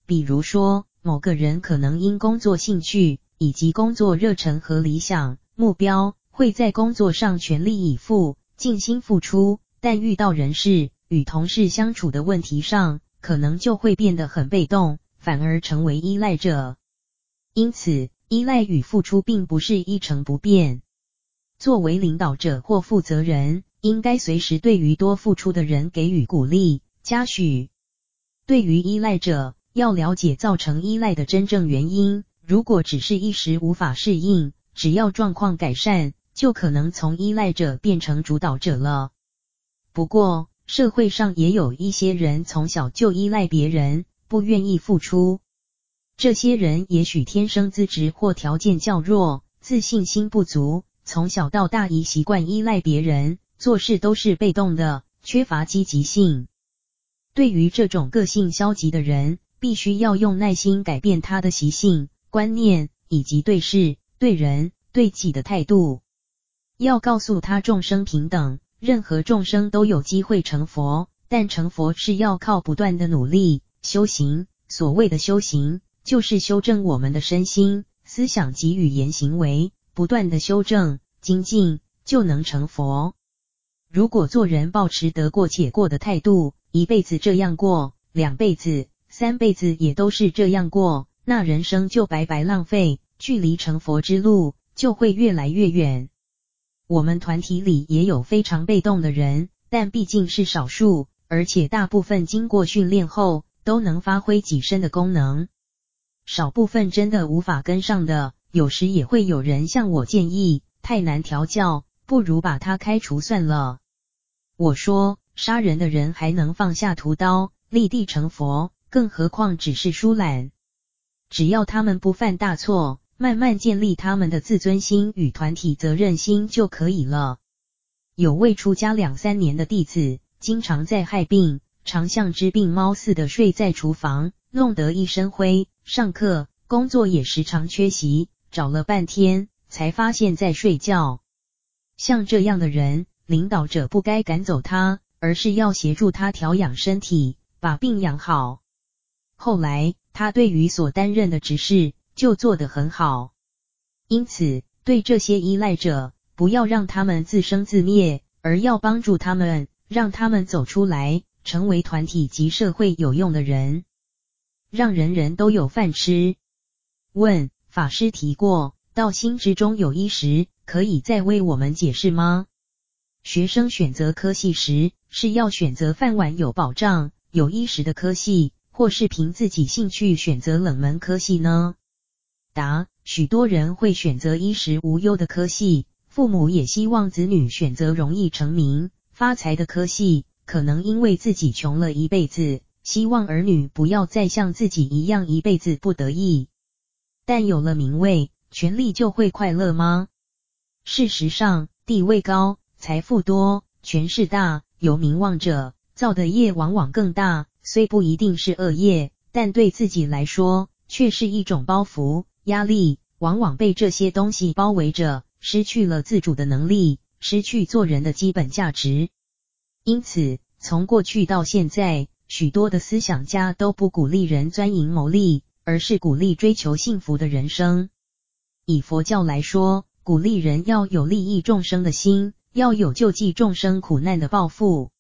比如说，某个人可能因工作兴趣以及工作热忱和理想目标，会在工作上全力以赴、尽心付出，但遇到人事与同事相处的问题上，可能就会变得很被动，反而成为依赖者。因此，依赖与付出并不是一成不变。作为领导者或负责人，应该随时对于多付出的人给予鼓励、嘉许。对于依赖者，要了解造成依赖的真正原因。如果只是一时无法适应，只要状况改善，就可能从依赖者变成主导者了。不过，社会上也有一些人从小就依赖别人，不愿意付出。这些人也许天生资质或条件较弱，自信心不足。从小到大，已习惯依赖别人，做事都是被动的，缺乏积极性。对于这种个性消极的人，必须要用耐心改变他的习性、观念以及对事、对人、对己的态度。要告诉他众生平等，任何众生都有机会成佛，但成佛是要靠不断的努力修行。所谓的修行，就是修正我们的身心、思想及语言行为。不断的修正精进，就能成佛。如果做人抱持得过且过的态度，一辈子这样过，两辈子、三辈子也都是这样过，那人生就白白浪费，距离成佛之路就会越来越远。我们团体里也有非常被动的人，但毕竟是少数，而且大部分经过训练后都能发挥己身的功能。少部分真的无法跟上的。有时也会有人向我建议，太难调教，不如把他开除算了。我说，杀人的人还能放下屠刀，立地成佛，更何况只是疏懒？只要他们不犯大错，慢慢建立他们的自尊心与团体责任心就可以了。有位出家两三年的弟子，经常在害病，常像只病猫似的睡在厨房，弄得一身灰，上课工作也时常缺席。找了半天，才发现在睡觉。像这样的人，领导者不该赶走他，而是要协助他调养身体，把病养好。后来，他对于所担任的职事就做得很好。因此，对这些依赖者，不要让他们自生自灭，而要帮助他们，让他们走出来，成为团体及社会有用的人，让人人都有饭吃。问。法师提过，道心之中有衣食，可以再为我们解释吗？学生选择科系时，是要选择饭碗有保障、有衣食的科系，或是凭自己兴趣选择冷门科系呢？答：许多人会选择衣食无忧的科系，父母也希望子女选择容易成名、发财的科系，可能因为自己穷了一辈子，希望儿女不要再像自己一样一辈子不得意。但有了名位、权力就会快乐吗？事实上，地位高、财富多、权势大、有名望者，造的业往往更大。虽不一定是恶业，但对自己来说，却是一种包袱、压力。往往被这些东西包围着，失去了自主的能力，失去做人的基本价值。因此，从过去到现在，许多的思想家都不鼓励人钻营牟利。而是鼓励追求幸福的人生。以佛教来说，鼓励人要有利益众生的心，要有救济众生苦难的抱负。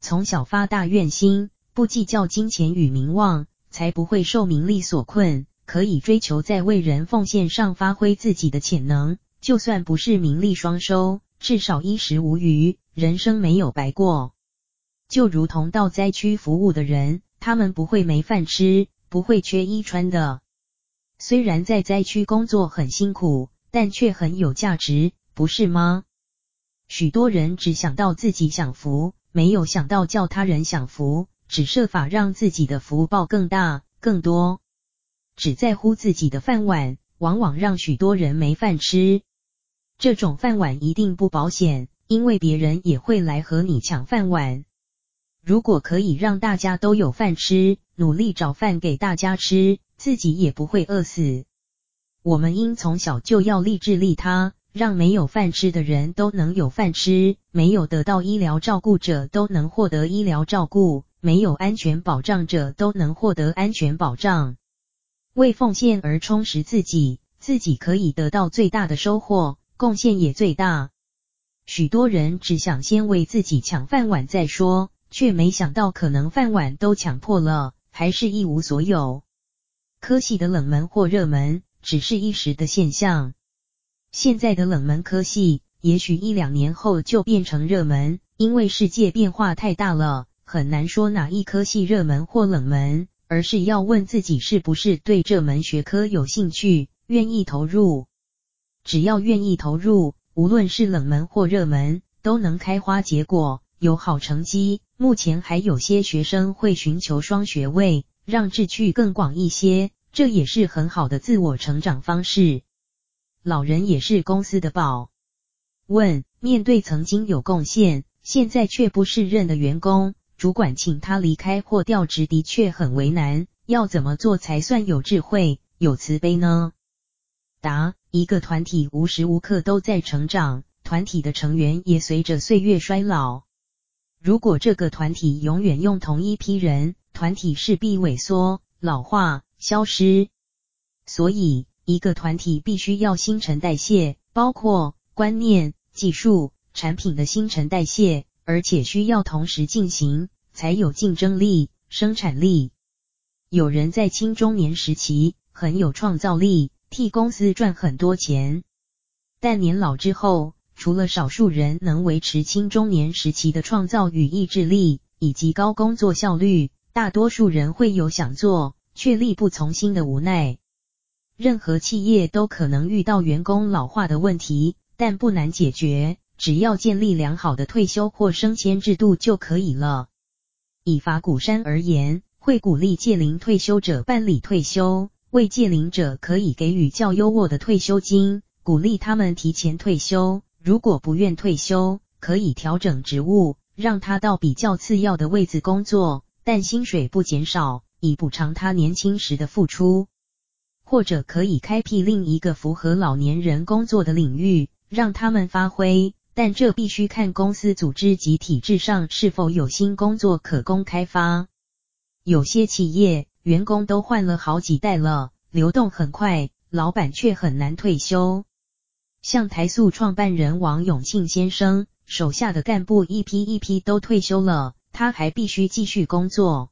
从小发大愿心，不计较金钱与名望，才不会受名利所困，可以追求在为人奉献上发挥自己的潜能。就算不是名利双收，至少衣食无虞，人生没有白过。就如同到灾区服务的人，他们不会没饭吃。不会缺衣穿的。虽然在灾区工作很辛苦，但却很有价值，不是吗？许多人只想到自己享福，没有想到叫他人享福，只设法让自己的福报更大、更多，只在乎自己的饭碗，往往让许多人没饭吃。这种饭碗一定不保险，因为别人也会来和你抢饭碗。如果可以让大家都有饭吃，努力找饭给大家吃，自己也不会饿死。我们应从小就要立志利他，让没有饭吃的人都能有饭吃，没有得到医疗照顾者都能获得医疗照顾，没有安全保障者都能获得安全保障。为奉献而充实自己，自己可以得到最大的收获，贡献也最大。许多人只想先为自己抢饭碗再说。却没想到，可能饭碗都抢破了，还是一无所有。科系的冷门或热门，只是一时的现象。现在的冷门科系，也许一两年后就变成热门，因为世界变化太大了，很难说哪一科系热门或冷门，而是要问自己是不是对这门学科有兴趣，愿意投入。只要愿意投入，无论是冷门或热门，都能开花结果，有好成绩。目前还有些学生会寻求双学位，让志趣更广一些，这也是很好的自我成长方式。老人也是公司的宝。问：面对曾经有贡献，现在却不适任的员工，主管请他离开或调职，的确很为难。要怎么做才算有智慧、有慈悲呢？答：一个团体无时无刻都在成长，团体的成员也随着岁月衰老。如果这个团体永远用同一批人，团体势必萎缩、老化、消失。所以，一个团体必须要新陈代谢，包括观念。技术产品的新陈代谢，而且需要同时进行，才有竞争力、生产力。有人在青中年时期很有创造力，替公司赚很多钱，但年老之后，除了少数人能维持青中年时期的创造与意志力，以及高工作效率，大多数人会有想做却力不从心的无奈。任何企业都可能遇到员工老化的问题。但不难解决，只要建立良好的退休或升迁制度就可以了。以法鼓山而言，会鼓励届龄退休者办理退休，为届龄者可以给予较优渥的退休金，鼓励他们提前退休。如果不愿退休，可以调整职务，让他到比较次要的位置工作，但薪水不减少，以补偿他年轻时的付出。或者可以开辟另一个符合老年人工作的领域。让他们发挥，但这必须看公司组织及体制上是否有新工作可供开发。有些企业员工都换了好几代了，流动很快，老板却很难退休。像台塑创办人王永庆先生，手下的干部一批一批都退休了，他还必须继续工作。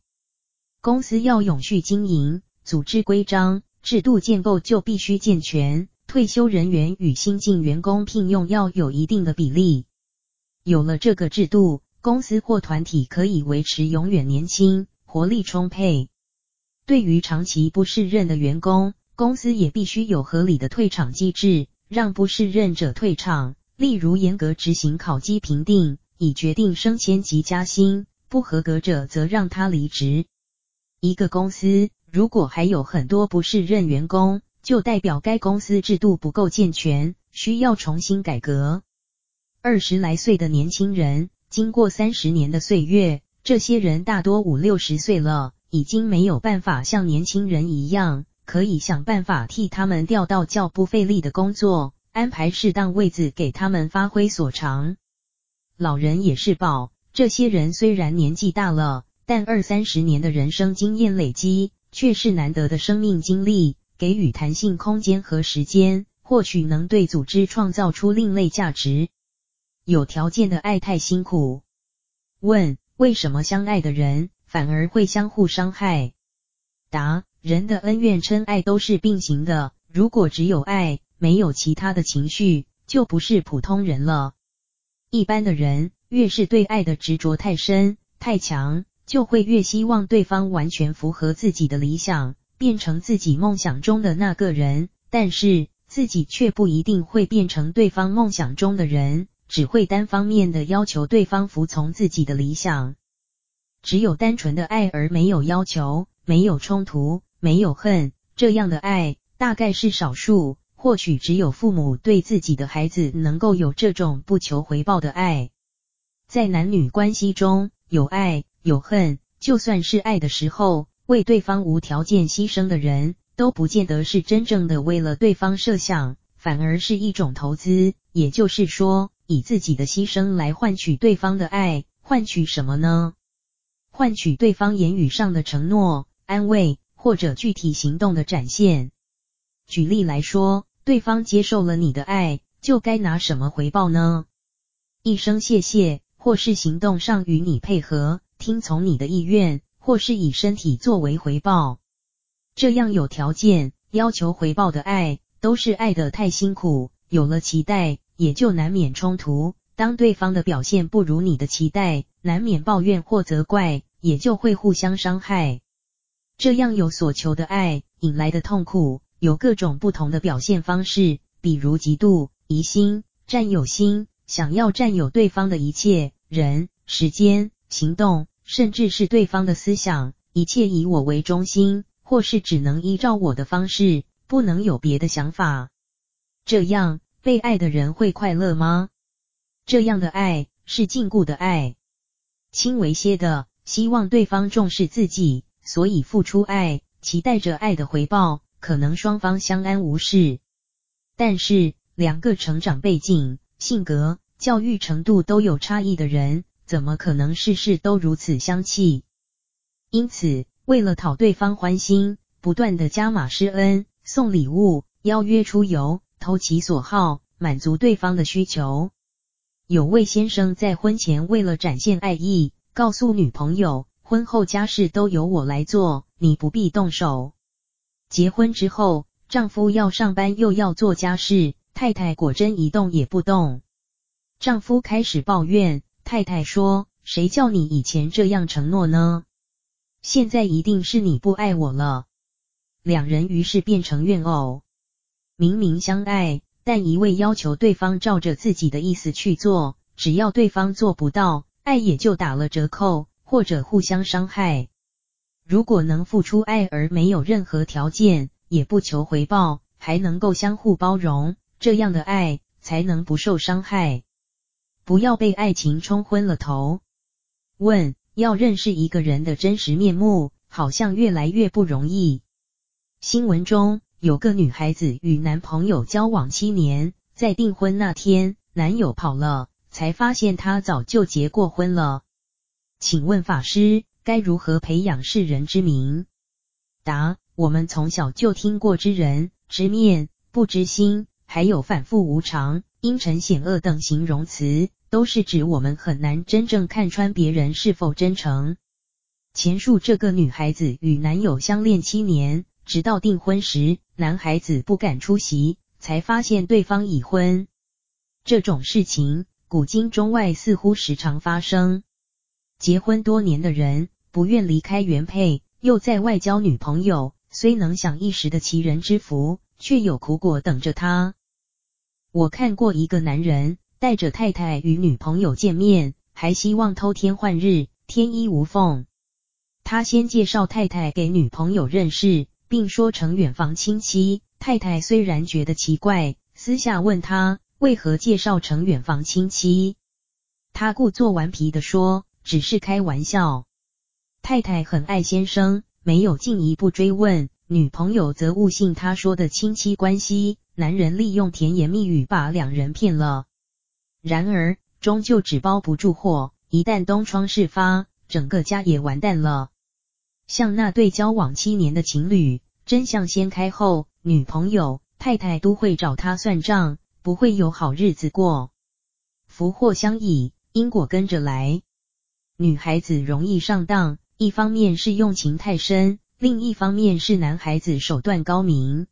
公司要永续经营，组织规章制度建构就必须健全。退休人员与新进员工聘用要有一定的比例，有了这个制度，公司或团体可以维持永远年轻、活力充沛。对于长期不适任的员工，公司也必须有合理的退场机制，让不适任者退场。例如，严格执行考绩评定，以决定升迁及加薪；不合格者则让他离职。一个公司如果还有很多不适任员工，就代表该公司制度不够健全，需要重新改革。二十来岁的年轻人，经过三十年的岁月，这些人大多五六十岁了，已经没有办法像年轻人一样，可以想办法替他们调到较不费力的工作，安排适当位子给他们发挥所长。老人也是宝，这些人虽然年纪大了，但二三十年的人生经验累积，却是难得的生命经历。给予弹性空间和时间，或许能对组织创造出另类价值。有条件的爱太辛苦。问：为什么相爱的人反而会相互伤害？答：人的恩怨嗔爱都是并行的，如果只有爱，没有其他的情绪，就不是普通人了。一般的人，越是对爱的执着太深、太强，就会越希望对方完全符合自己的理想。变成自己梦想中的那个人，但是自己却不一定会变成对方梦想中的人，只会单方面的要求对方服从自己的理想。只有单纯的爱而没有要求，没有冲突，没有恨，这样的爱大概是少数，或许只有父母对自己的孩子能够有这种不求回报的爱。在男女关系中，有爱有恨，就算是爱的时候。为对方无条件牺牲的人，都不见得是真正的为了对方设想，反而是一种投资。也就是说，以自己的牺牲来换取对方的爱，换取什么呢？换取对方言语上的承诺、安慰，或者具体行动的展现。举例来说，对方接受了你的爱，就该拿什么回报呢？一声谢谢，或是行动上与你配合，听从你的意愿。或是以身体作为回报，这样有条件、要求回报的爱，都是爱的太辛苦，有了期待，也就难免冲突。当对方的表现不如你的期待，难免抱怨或责怪，也就会互相伤害。这样有所求的爱引来的痛苦，有各种不同的表现方式，比如嫉妒、疑心、占有心，想要占有对方的一切，人、时间、行动，甚至是对方的思想，一切以我为中心，或是只能依照我的方式，不能有别的想法。这样被爱的人会快乐吗？这样的爱是禁锢的爱，轻微些的，希望对方重视自己，所以付出爱，期待着爱的回报，可能双方相安无事。但是两个成长背景、性格、教育程度都有差异的人，怎么可能事事都如此相契？因此，为了讨对方欢心，不断的加码施恩、送礼物、邀约出游，投其所好，满足对方的需求。有位先生在婚前为了展现爱意，告诉女朋友，婚后家事都由我来做，你不必动手。结婚之后，丈夫要上班又要做家事，太太果真一动也不动。丈夫开始抱怨，太太说：“谁叫你以前这样承诺呢？现在一定是你不爱我了。”两人于是变成怨偶。明明相爱。但一味要求对方照着自己的意思去做，只要对方做不到，爱也就打了折扣，或者互相伤害。如果能付出爱而没有任何条件，也不求回报，还能够相互包容，这样的爱才能不受伤害。不要被爱情冲昏了头。问：要认识一个人的真实面目，好像越来越不容易。新闻中。有个女孩子与男朋友交往七年，在订婚那天，男友跑了，才发现她早就结过婚了。请问法师，该如何培养识人之明？答：我们从小就听过知人、知面、不知心，还有反复无常、阴沉险恶等形容词，都是指我们很难真正看穿别人是否真诚。前述这个女孩子与男友相恋七年。直到订婚时，男孩子不敢出席，才发现对方已婚。这种事情，古今中外似乎时常发生。结婚多年的人不愿离开原配，又在外交女朋友，虽能享一时的齐人之福，却有苦果等着他。我看过一个男人带着太太与女朋友见面，还希望偷天换日，天衣无缝。他先介绍太太给女朋友认识。并说成远房亲戚，太太虽然觉得奇怪，私下问他为何介绍成远房亲戚，他故作顽皮地说只是开玩笑。太太很爱先生，没有进一步追问，女朋友则误信他说的亲戚关系，男人利用甜言蜜语把两人骗了。然而终究纸包不住火，一旦东窗事发，整个家也完蛋了。像那对交往七年的情侣，真相掀开后，女朋友、太太都会找他算账，不会有好日子过。福祸相倚，因果跟着来。女孩子容易上当，一方面是用情太深，另一方面是男孩子手段高明。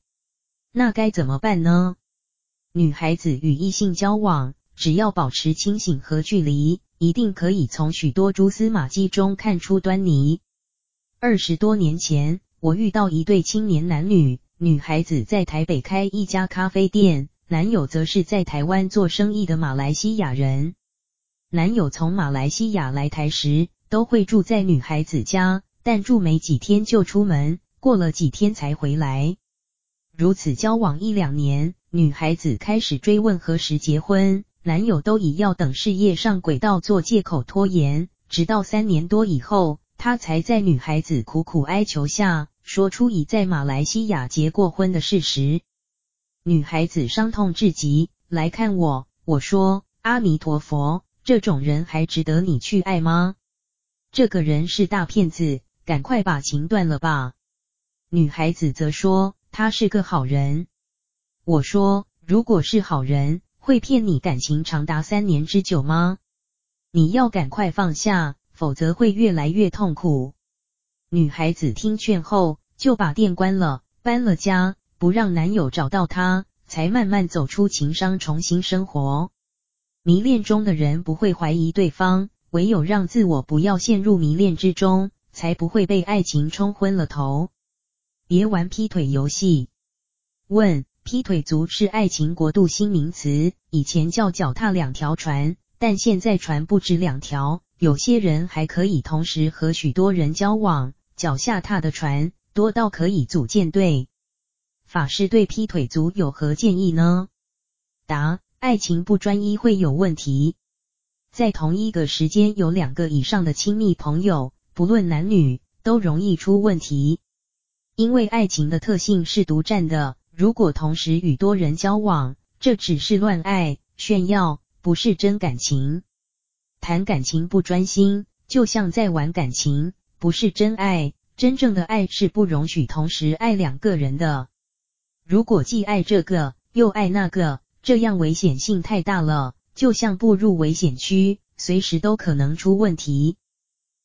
那该怎么办呢？女孩子与异性交往，只要保持清醒和距离，一定可以从许多蛛丝马迹中看出端倪。二十多年前，我遇到一对青年男女，女孩子在台北开一家咖啡店，男友则是在台湾做生意的马来西亚人。男友从马来西亚来台时，都会住在女孩子家，但住没几天就出门，过了几天才回来。如此交往一两年，女孩子开始追问何时结婚，男友都以要等事业上轨道做借口拖延，直到三年多以后。他才在女孩子苦苦哀求下，说出已在马来西亚结过婚的事实。女孩子伤痛至极，来看我。我说：“阿弥陀佛，这种人还值得你去爱吗？这个人是大骗子，赶快把情断了吧。”女孩子则说：“他是个好人。”我说：“如果是好人，会骗你感情长达三年之久吗？你要赶快放下。”否则会越来越痛苦。女孩子听劝后，就把店关了，搬了家，不让男友找到她，才慢慢走出情伤，重新生活。迷恋中的人不会怀疑对方，唯有让自我不要陷入迷恋之中，才不会被爱情冲昏了头。别玩劈腿游戏。问：劈腿族是爱情国度新名词，以前叫脚踏两条船，但现在船不止两条，有些人还可以同时和许多人交往，脚下踏的船多到可以组舰队。法师对劈腿族有何建议呢？答：爱情不专一会有问题。在同一个时间有两个以上的亲密朋友，不论男女，都容易出问题。因为爱情的特性是独占的，如果同时与多人交往，这只是乱爱炫耀，不是真感情。谈感情不专心，就像在玩感情，不是真爱。真正的爱是不容许同时爱两个人的。如果既爱这个又爱那个，这样危险性太大了，就像步入危险区，随时都可能出问题。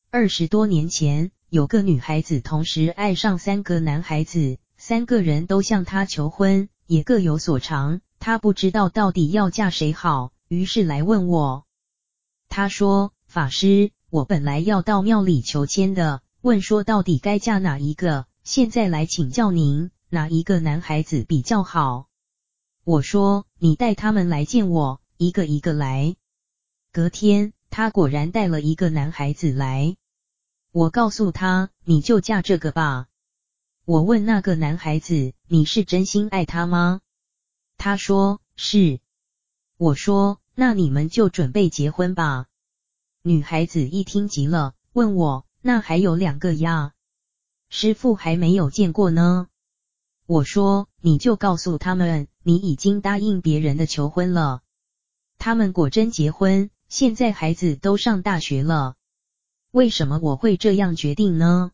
二十多年前，有个女孩子同时爱上三个男孩子，三个人都向她求婚，也各有所长，她不知道到底要嫁谁好，于是来问我。她说：“法师，我本来要到庙里求签的，问说到底该嫁哪一个，现在来请教您。”哪一个男孩子比较好？我说，你带他们来见我，一个一个来。隔天，他果然带了一个男孩子来。我告诉他，你就嫁这个吧。我问那个男孩子，你是真心爱他吗？他说是。我说，那你们就准备结婚吧。女孩子一听急了，问我，那还有两个呀？师傅还没有见过呢。我说，你就告诉他们，你已经答应别人的求婚了。他们果真结婚，现在孩子都上大学了。为什么我会这样决定呢？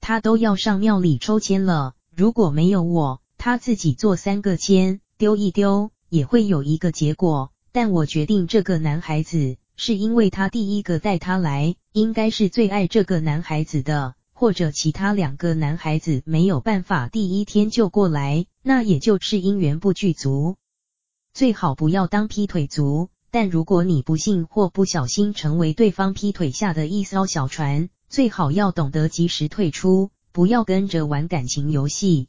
他都要上庙里抽签了，如果没有我，他自己做三个签，丢一丢，也会有一个结果。但我决定这个男孩子，是因为他第一个带他来，应该是最爱这个男孩子的。或者其他两个男孩子没有办法第一天就过来，那也就是因缘不具足。最好不要当劈腿族，但如果你不幸或不小心成为对方劈腿下的一艘小船，最好要懂得及时退出，不要跟着玩感情游戏。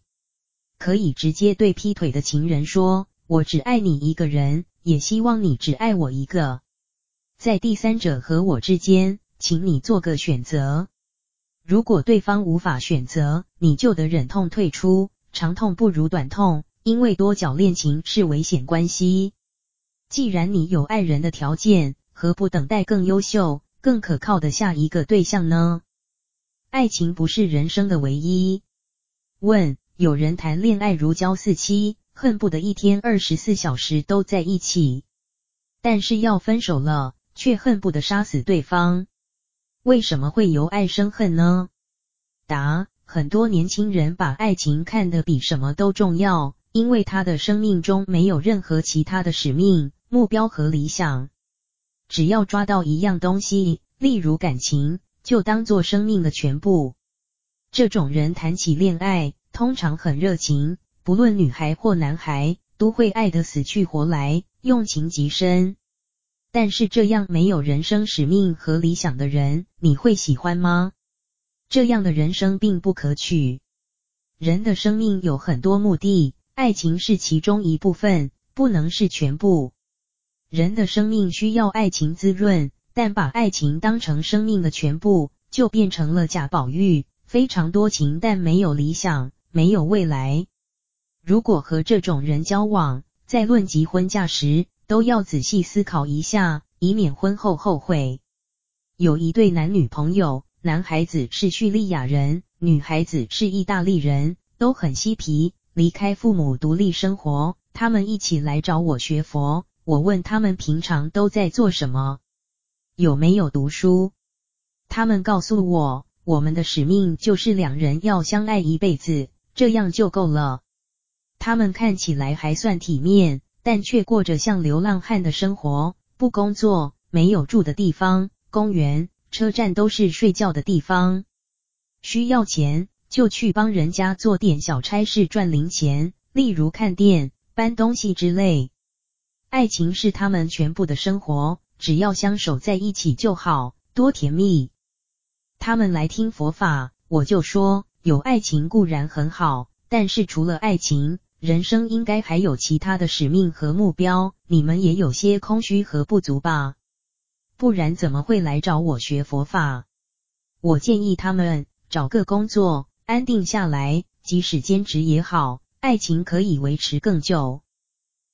可以直接对劈腿的情人说：“我只爱你一个人，也希望你只爱我一个。在第三者和我之间，请你做个选择。”如果对方无法选择，你就得忍痛退出。长痛不如短痛，因为多角恋情是危险关系。既然你有爱人的条件，何不等待更优秀、更可靠的下一个对象呢？爱情不是人生的唯一。问：有人谈恋爱如胶似漆，恨不得一天二十四小时都在一起，但是要分手了，却恨不得杀死对方。为什么会由爱生恨呢？答：很多年轻人把爱情看得比什么都重要，因为他的生命中没有任何其他的使命、目标和理想。只要抓到一样东西，例如感情，就当做生命的全部。这种人谈起恋爱，通常很热情，不论女孩或男孩，都会爱得死去活来，用情极深。但是这样没有人生使命和理想的人，你会喜欢吗？这样的人生并不可取。人的生命有很多目的，爱情是其中一部分，不能是全部。人的生命需要爱情滋润，但把爱情当成生命的全部，就变成了贾宝玉，非常多情但没有理想，没有未来。如果和这种人交往，在论及婚嫁时，都要仔细思考一下，以免婚后后悔。有一对男女朋友，男孩子是叙利亚人，女孩子是意大利人，都很嬉皮，离开父母独立生活。他们一起来找我学佛，我问他们平常都在做什么，有没有读书。他们告诉我，我们的使命就是两人要相爱一辈子，这样就够了。他们看起来还算体面。但却过着像流浪汉的生活，不工作，没有住的地方，公园、车站都是睡觉的地方。需要钱就去帮人家做点小差事赚零钱，例如看店、搬东西之类。爱情是他们全部的生活，只要相守在一起就好，多甜蜜。他们来听佛法，我就说，有爱情固然很好，但是除了爱情，人生应该还有其他的使命和目标。你们也有些空虚和不足吧？不然怎么会来找我学佛法？我建议他们找个工作，安定下来，即使兼职也好，爱情可以维持更久。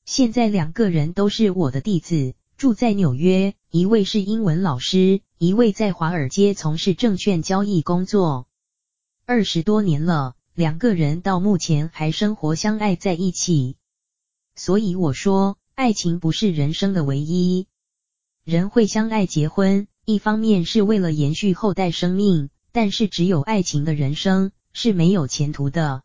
现在两个人都是我的弟子，住在纽约，一位是英文老师，一位在华尔街从事证券交易工作，二十多年了，两个人到目前还生活相爱在一起。所以我说，爱情不是人生的唯一。人会相爱结婚，一方面是为了延续后代生命，但是只有爱情的人生是没有前途的。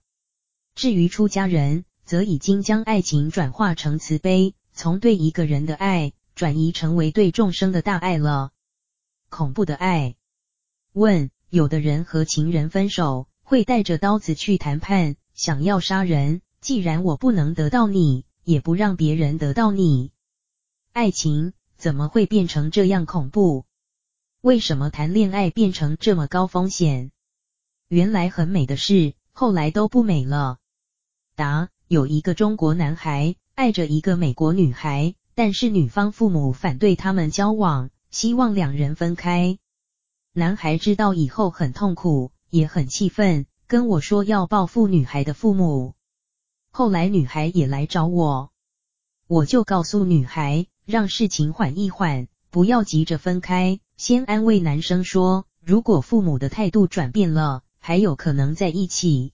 至于出家人，则已经将爱情转化成慈悲，从对一个人的爱转移成为对众生的大爱了。恐怖的爱。问：有的人和情人分手，会带着刀子去谈判，想要杀人。既然我不能得到你，也不让别人得到你，爱情怎么会变成这样恐怖？为什么谈恋爱变成这么高风险？原来很美的事，后来都不美了。答：有一个中国男孩爱着一个美国女孩，但是女方父母反对他们交往，希望两人分开。男孩知道以后很痛苦，也很气愤，跟我说要报复女孩的父母。后来女孩也来找我，我就告诉女孩，让事情缓一缓，不要急着分开。先安慰男生说，如果父母的态度转变了，还有可能在一起。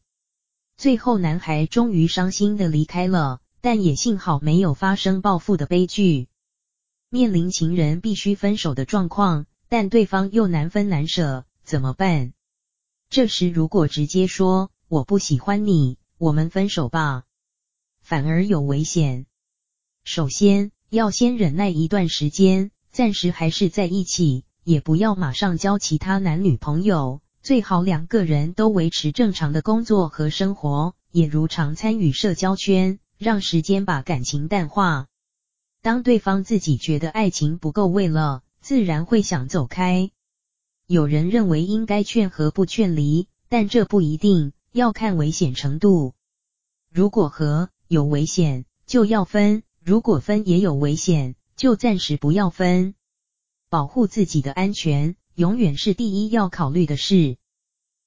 最后男孩终于伤心的离开了，但也幸好没有发生报复的悲剧。面临情人必须分手的状况，但对方又难分难舍，怎么办？这时如果直接说我不喜欢你，我们分手吧，反而有危险。首先要先忍耐一段时间，暂时还是在一起。也不要马上交其他男女朋友，最好两个人都维持正常的工作和生活，也如常参与社交圈，让时间把感情淡化。当对方自己觉得爱情不够味了，自然会想走开。有人认为应该劝和不劝离，但这不一定，要看危险程度。如果和有危险，就要分；如果分也有危险，就暂时不要分。保护自己的安全，永远是第一要考虑的事。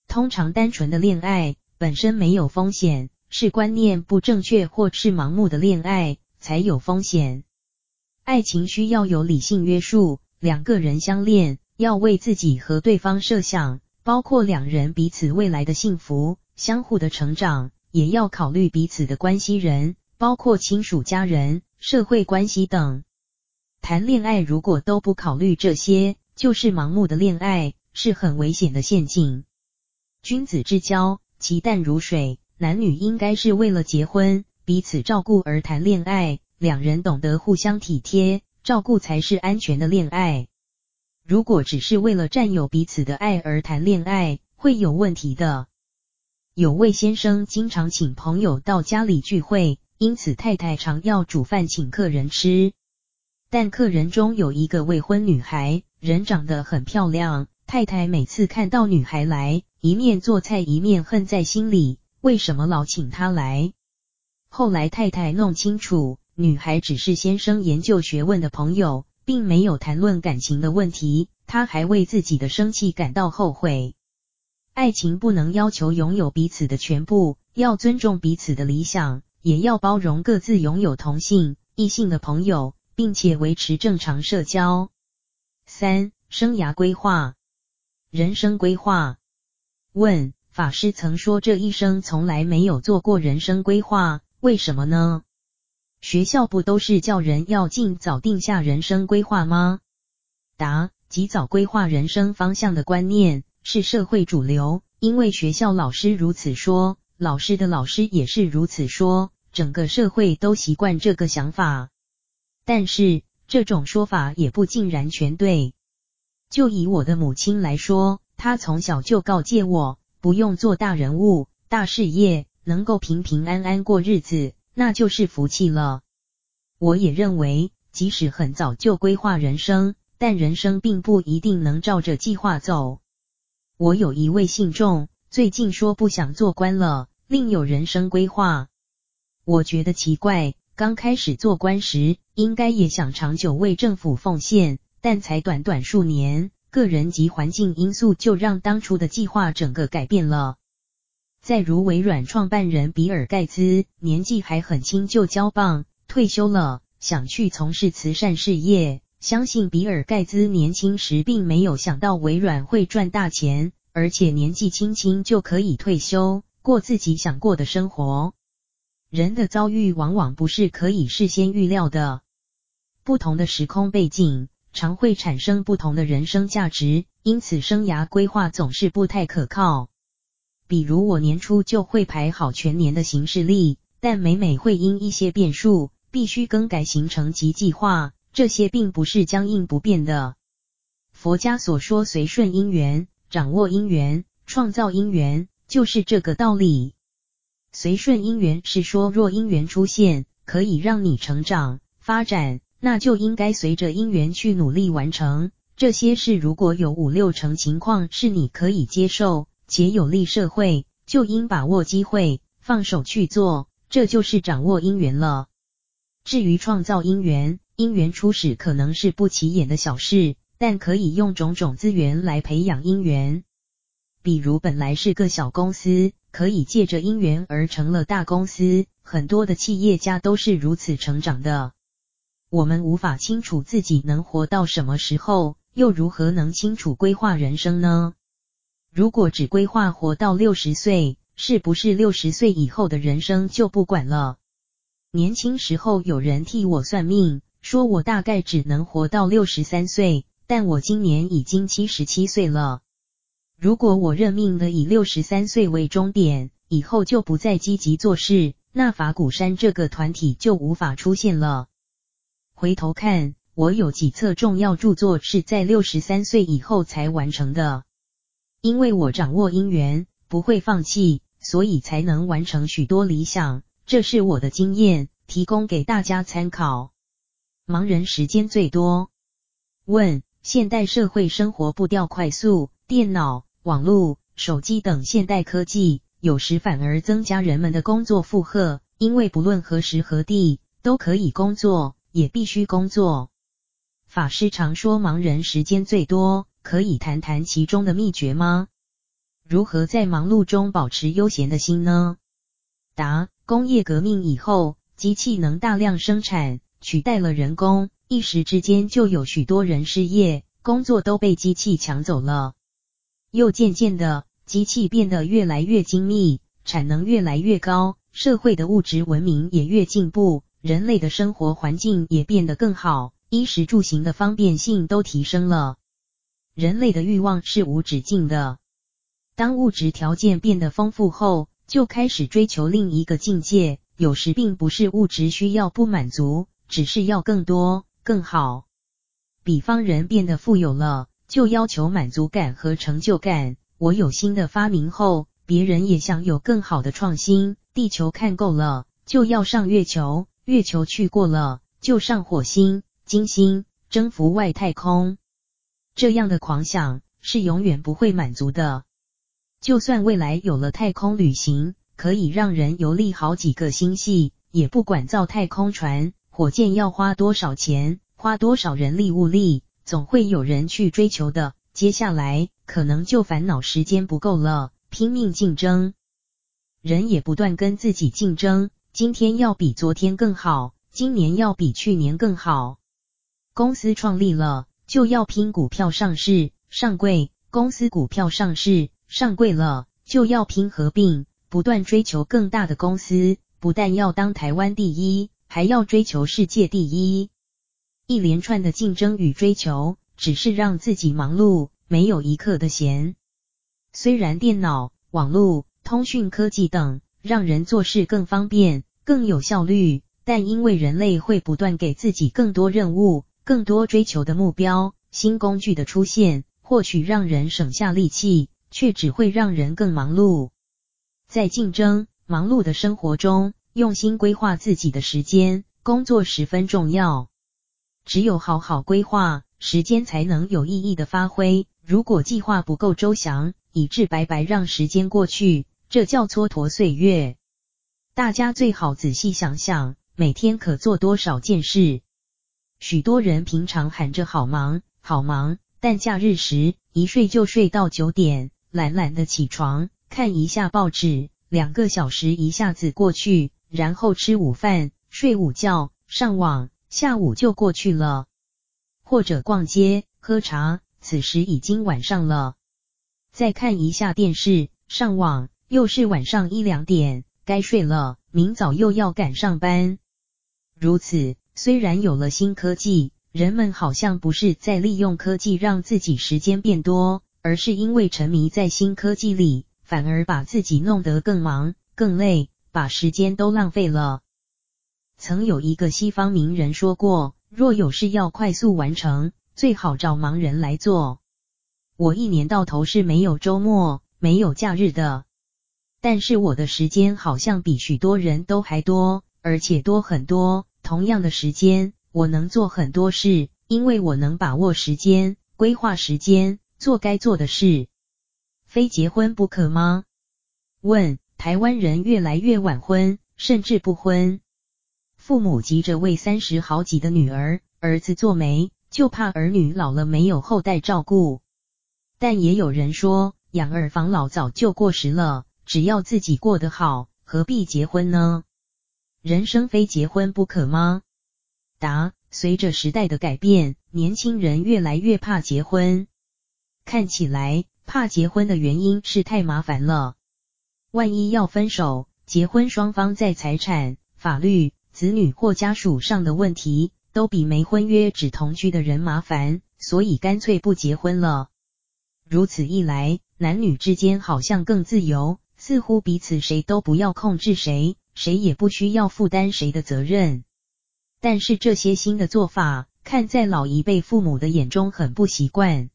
通常单纯的恋爱本身没有风险，是观念不正确或是盲目的恋爱才有风险。爱情需要有理性约束，两个人相恋要为自己和对方设想，包括两人彼此未来的幸福、相互的成长，也要考虑彼此的关系人，包括亲属、家人、社会关系等。谈恋爱如果都不考虑这些，就是盲目的恋爱，是很危险的陷阱。君子之交其淡如水，男女应该是为了结婚、彼此照顾而谈恋爱，两人懂得互相体贴、照顾才是安全的恋爱。如果只是为了占有彼此的爱而谈恋爱，会有问题的。有位先生经常请朋友到家里聚会，因此太太常要煮饭请客人吃。但客人中有一个未婚女孩，人长得很漂亮。太太每次看到女孩来，一面做菜一面恨在心里，为什么老请她来？后来太太弄清楚，女孩只是先生研究学问的朋友，并没有谈论感情的问题。她还为自己的生气感到后悔。爱情不能要求拥有彼此的全部，要尊重彼此的理想，也要包容各自拥有同性、异性的朋友。并且维持正常社交。三、生涯规划、人生规划。问：法师曾说这一生从来没有做过人生规划，为什么呢？学校不都是叫人要尽早定下人生规划吗？答：及早规划人生方向的观念是社会主流，因为学校老师如此说，老师的老师也是如此说，整个社会都习惯这个想法。但是这种说法也不尽然全对。就以我的母亲来说，她从小就告诫我，不用做大人物、大事业，能够平平安安过日子，那就是福气了。我也认为，即使很早就规划人生，但人生并不一定能照着计划走。我有一位信众，最近说不想做官了，另有人生规划。我觉得奇怪，刚开始做官时，应该也想长久为政府奉献，但才短短数年，个人及环境因素就让当初的计划整个改变了。再如微软创办人比尔盖茨，年纪还很轻就交棒。退休了，想去从事慈善事业。相信比尔盖茨年轻时并没有想到微软会赚大钱，而且年纪轻轻就可以退休，过自己想过的生活。人的遭遇往往不是可以事先预料的，不同的时空背景常会产生不同的人生价值，因此生涯规划总是不太可靠。比如我年初就会排好全年的行事历，但每每会因一些变数。必须更改行程及计划，这些并不是僵硬不变的。佛家所说随顺因缘、掌握因缘、创造因缘，就是这个道理。随顺因缘是说，若因缘出现，可以让你成长发展，那就应该随着因缘去努力完成。这些事如果有五六成情况是你可以接受且有利社会，就应把握机会，放手去做，这就是掌握因缘了。至于创造因缘，因缘初始可能是不起眼的小事，但可以用种种资源来培养因缘。比如本来是个小公司，可以借着因缘而成了大公司，很多的企业家都是如此成长的。我们无法清楚自己能活到什么时候，又如何能清楚规划人生呢？如果只规划活到六十岁，是不是六十岁以后的人生就不管了？年轻时候有人替我算命，说我大概只能活到六十三岁，但我今年已经七十七岁了。如果我认命了以六十三岁为终点，以后就不再积极做事，那法鼓山这个团体就无法出现了。回头看，我有几册重要著作是在六十三岁以后才完成的，因为我掌握因缘，不会放弃，所以才能完成许多理想。这是我的经验，提供给大家参考。盲人时间最多。问：现代社会生活步调快速，电脑、网络、手机等现代科技，有时反而增加人们的工作负荷，因为不论何时何地都可以工作，也必须工作。法师常说盲人时间最多，可以谈谈其中的秘诀吗？如何在忙碌中保持悠闲的心呢？答。工业革命以后，机器能大量生产，取代了人工，一时之间就有许多人失业，工作都被机器抢走了。又渐渐的，机器变得越来越精密，产能越来越高，社会的物质文明也越进步，人类的生活环境也变得更好，衣食住行的方便性都提升了。人类的欲望是无止境的，当物质条件变得丰富后，就开始追求另一个境界，有时并不是物质需要不满足，只是要更多、更好。比方人变得富有了，就要求满足感和成就感。我有新的发明后，别人也想有更好的创新。地球看够了，就要上月球；月球去过了，就上火星、金星，征服外太空。这样的狂想是永远不会满足的。就算未来有了太空旅行，可以让人游历好几个星系，也不管造太空船、火箭要花多少钱，花多少人力物力，总会有人去追求的。接下来可能就烦恼时间不够了，拼命竞争。人也不断跟自己竞争，今天要比昨天更好，今年要比去年更好。公司创立了，就要拼股票上市、上柜，公司股票上市。上柜了，就要拼合并，不断追求更大的公司，不但要当台湾第一，还要追求世界第一。一连串的竞争与追求，只是让自己忙碌，没有一刻的闲。虽然电脑、网络、通讯科技等让人做事更方便、更有效率，但因为人类会不断给自己更多任务、更多追求的目标，新工具的出现，或许让人省下力气。却只会让人更忙碌。在竞争忙碌的生活中，用心规划自己的时间，工作十分重要。只有好好规划，时间才能有意义的发挥。如果计划不够周详，以致白白让时间过去，这叫蹉跎岁月。大家最好仔细想想，每天可做多少件事。许多人平常喊着好忙，好忙。但假日时，一睡就睡到九点，懒懒的起床，看一下报纸，两个小时一下子过去，然后吃午饭，睡午觉，上网，下午就过去了。或者逛街，喝茶，此时已经晚上了。再看一下电视，上网，又是晚上一两点，该睡了，明早又要赶上班。如此，虽然有了新科技。人们好像不是在利用科技让自己时间变多，而是因为沉迷在新科技里，反而把自己弄得更忙、更累，把时间都浪费了。曾有一个西方名人说过：“若有事要快速完成，最好找盲人来做。”我一年到头是没有周末、没有假日的，但是我的时间好像比许多人都还多，而且多很多。同样的时间。我能做很多事，因为我能把握时间，规划时间，做该做的事。非结婚不可吗？问：台湾人越来越晚婚，甚至不婚。父母急着为三十好几的女儿、儿子做媒，就怕儿女老了没有后代照顾。但也有人说，养儿防老早就过时了，只要自己过得好，何必结婚呢？人生非结婚不可吗？答：随着时代的改变，年轻人越来越怕结婚。看起来，怕结婚的原因是太麻烦了。万一要分手，结婚双方在财产、法律、子女或家属上的问题，都比没婚约只同居的人麻烦，所以干脆不结婚了。如此一来，男女之间好像更自由，似乎彼此谁都不要控制谁，谁也不需要负担谁的责任。但是这些新的做法，看在老一辈父母的眼中很不习惯。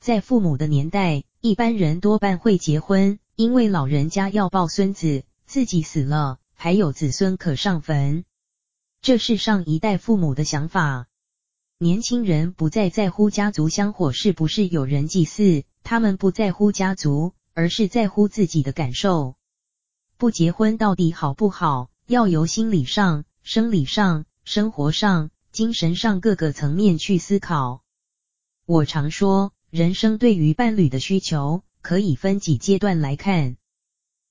在父母的年代，一般人多半会结婚，因为老人家要抱孙子，自己死了还有子孙可上坟。这是上一代父母的想法。年轻人不再在乎家族香火是不是有人祭祀，他们不在乎家族，而是在乎自己的感受。不结婚到底好不好？要由心理上、生理上。生活上、精神上各个层面去思考。我常说，人生对于伴侣的需求可以分几阶段来看。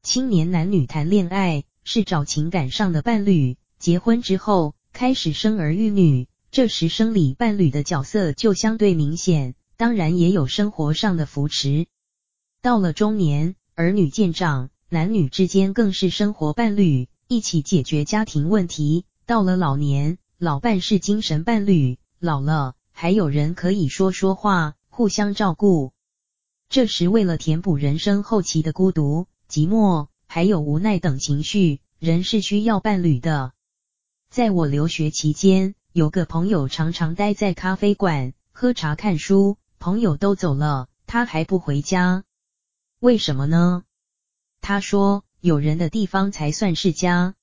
青年男女谈恋爱是找情感上的伴侣，结婚之后开始生儿育女，这时生理伴侣的角色就相对明显，当然也有生活上的扶持。到了中年，儿女渐长，男女之间更是生活伴侣，一起解决家庭问题。到了老年，老伴是精神伴侣，老了还有人可以说说话，互相照顾。这时，为了填补人生后期的孤独、寂寞，还有无奈等情绪，人是需要伴侣的。在我留学期间，有个朋友常常待在咖啡馆喝茶看书，朋友都走了，他还不回家，为什么呢？他说，有人的地方才算是家。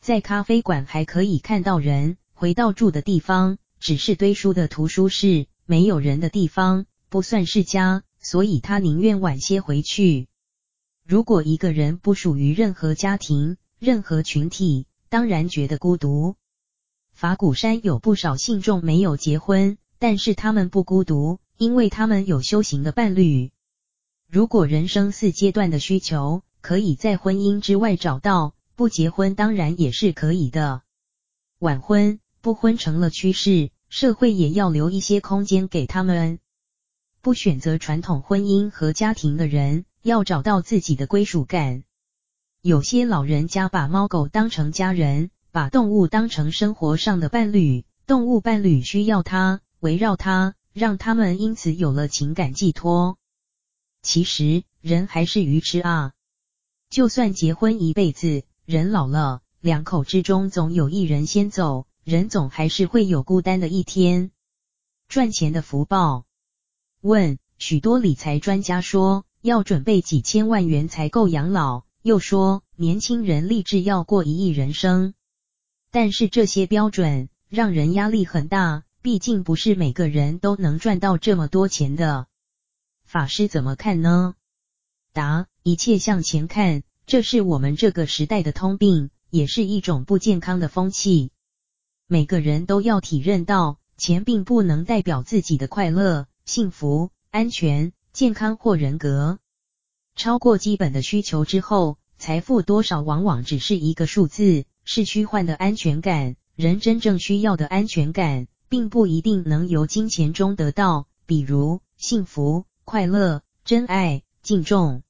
在咖啡馆还可以看到人，回到住的地方只是堆书的图书室，没有人的地方不算是家，所以他宁愿晚些回去。如果一个人不属于任何家庭、任何群体，当然觉得孤独。法鼓山有不少信众没有结婚，但是他们不孤独，因为他们有修行的伴侣。如果人生四阶段的需求可以在婚姻之外找到。不结婚当然也是可以的，晚婚不婚成了趋势，社会也要留一些空间给他们。不选择传统婚姻和家庭的人，要找到自己的归属感。有些老人家把猫狗当成家人，把动物当成生活上的伴侣，动物伴侣需要他，围绕他，让他们因此有了情感寄托。其实人还是愚痴啊，就算结婚一辈子。人老了，两口之中总有一人先走，人总还是会有孤单的一天。赚钱的福报。问：许多理财专家说，要准备几千万元才够养老，又说年轻人立志要过一亿人生。但是这些标准让人压力很大，毕竟不是每个人都能赚到这么多钱的。法师怎么看呢？答：一切向钱看，这是我们这个时代的通病，也是一种不健康的风气。每个人都要体认到，钱并不能代表自己的快乐、幸福、安全、健康或人格。超过基本的需求之后，财富多少往往只是一个数字。是虚幻的安全感，人真正需要的安全感，并不一定能由金钱中得到，比如幸福、快乐、真爱、敬重。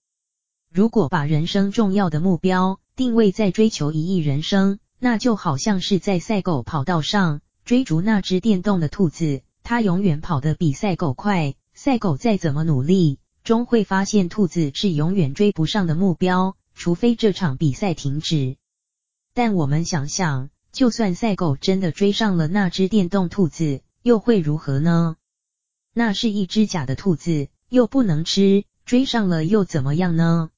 如果把人生重要的目标定位在追求一亿人生，那就好像是在赛狗跑道上追逐那只电动的兔子，它永远跑得比赛狗快，赛狗再怎么努力，终会发现兔子是永远追不上的目标，除非这场比赛停止。但我们想想，就算赛狗真的追上了那只电动兔子，又会如何呢？那是一只假的兔子，又不能吃，追上了又怎么样呢？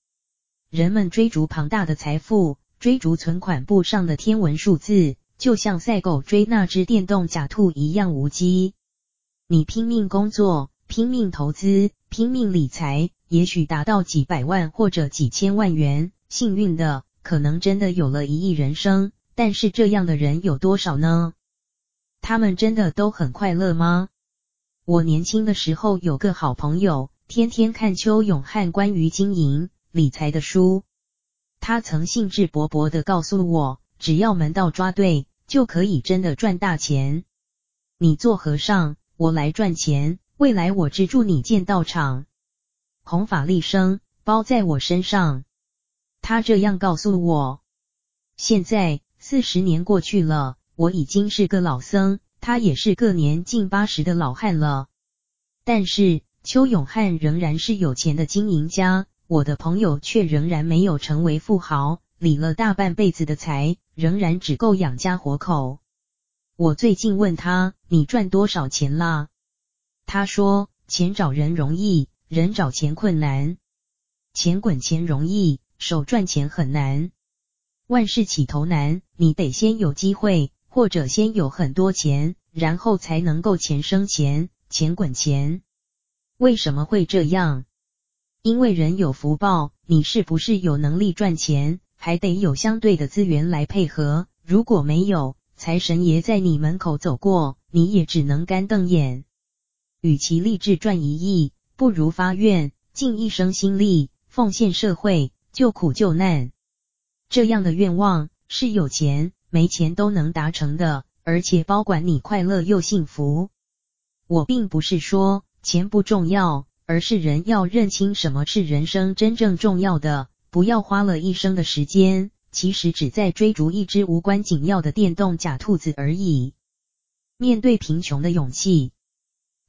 人们追逐庞大的财富，追逐存款簿上的天文数字，就像赛狗追那只电动假兔一样无稽。你拼命工作，拼命投资，拼命理财，也许达到几百万或者几千万元，幸运的。可能真的有了一亿人生，但是这样的人有多少呢？他们真的都很快乐吗？我年轻的时候有个好朋友，天天看邱永汉关于经营理财的书。他曾兴致勃勃地告诉我，只要门道抓对，就可以真的赚大钱。你做和尚，我来赚钱，未来我资助你建道场，弘法利生，包在我身上。他这样告诉我。现在四十年过去了，我已经是个老僧，他也是个年近八十的老汉了。但是邱永汉仍然是有钱的经营家，我的朋友却仍然没有成为富豪，理了大半辈子的财，仍然只够养家活口。我最近问他：“你赚多少钱啦？”他说：“钱找人容易，人找钱困难。钱滚钱容易。”手赚钱很难，万事起头难，你得先有机会，或者先有很多钱，然后才能够钱生钱，钱滚钱。为什么会这样？因为人有福报，你是不是有能力赚钱，还得有相对的资源来配合。如果没有，财神爷在你门口走过，你也只能干瞪眼。与其立志赚一亿，不如发愿，尽一生心力，奉献社会。救苦救难，这样的愿望是有钱没钱都能达成的，而且包管你快乐又幸福。我并不是说钱不重要，而是人要认清什么是人生真正重要的，不要花了一生的时间，其实只在追逐一只无关紧要的电动假兔子而已。面对贫穷的勇气。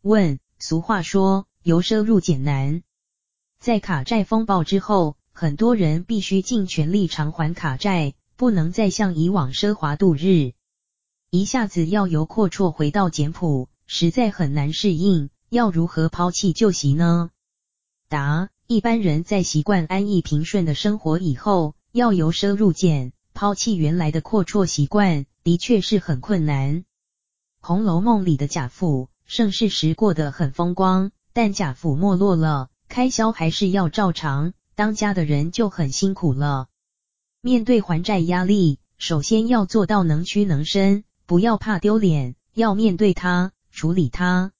问：俗话说，由奢入俭难，在卡债风暴之后。很多人必须尽全力偿还卡债，不能再像以往奢华度日。一下子要由阔绰回到简朴，实在很难适应。要如何抛弃旧习呢？答：一般人在习惯安逸平顺的生活以后，要由奢入俭，抛弃原来的阔绰习惯，的确是很困难。《红楼梦》里的贾府，盛世时过得很风光，但贾府没落了，开销还是要照常。当家的人就很辛苦了。面对还债压力，首先要做到能屈能伸，不要怕丢脸，要面对它，处理它。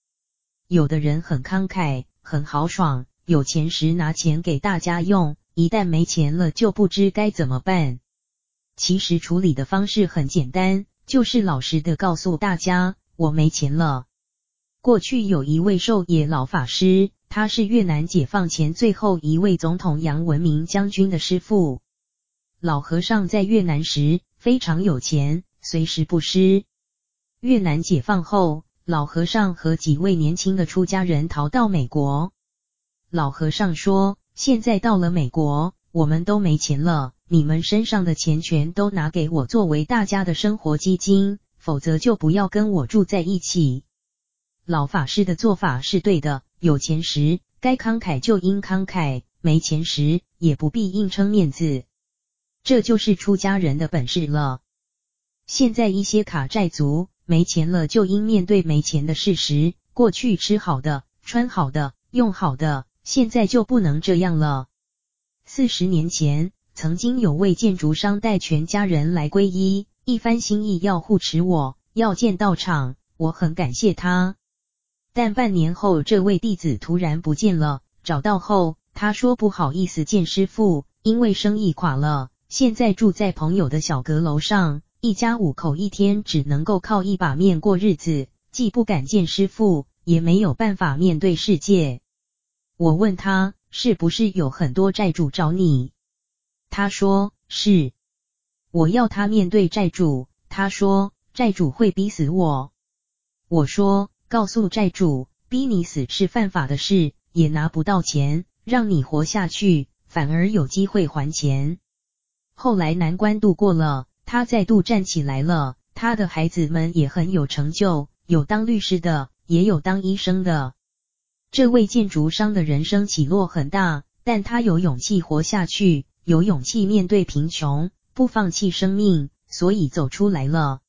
有的人很慷慨，很豪爽，有钱时拿钱给大家用，一旦没钱了就不知该怎么办。其实处理的方式很简单，就是老实的告诉大家，我没钱了。过去有一位寿野老法师。他是越南解放前最后一位总统杨文明将军的师父。老和尚在越南时非常有钱，随时布施。越南解放后，老和尚和几位年轻的出家人逃到美国。老和尚说：“现在到了美国，我们都没钱了，你们身上的钱全都拿给我作为大家的生活基金，否则就不要跟我住在一起。”老法师的做法是对的。有钱时该慷慨就应慷慨，没钱时也不必硬撑面子，这就是出家人的本事了。现在一些卡债族没钱了，就应面对没钱的事实。过去吃好的、穿好的、用好的，现在就不能这样了。四十年前，曾经有位建筑商带全家人来皈依，一番心意要护持我，要建道场，我很感谢他。但半年后，这位弟子突然不见了，找到后，他说不好意思见师父，因为生意垮了，现在住在朋友的小阁楼上，一家五口一天只能够靠一把面过日子，既不敢见师傅，也没有办法面对世界。我问他是不是有很多债主找你？他说是。我要他面对债主，他说债主会逼死我。我说告诉债主，逼你死是犯法的事，也拿不到钱，让你活下去，反而有机会还钱。后来难关度过了，他再度站起来了。他的孩子们也很有成就，有当律师的，也有当医生的。这位建筑商的人生起落很大，但他有勇气活下去，有勇气面对贫穷，不放弃生命，所以走出来了。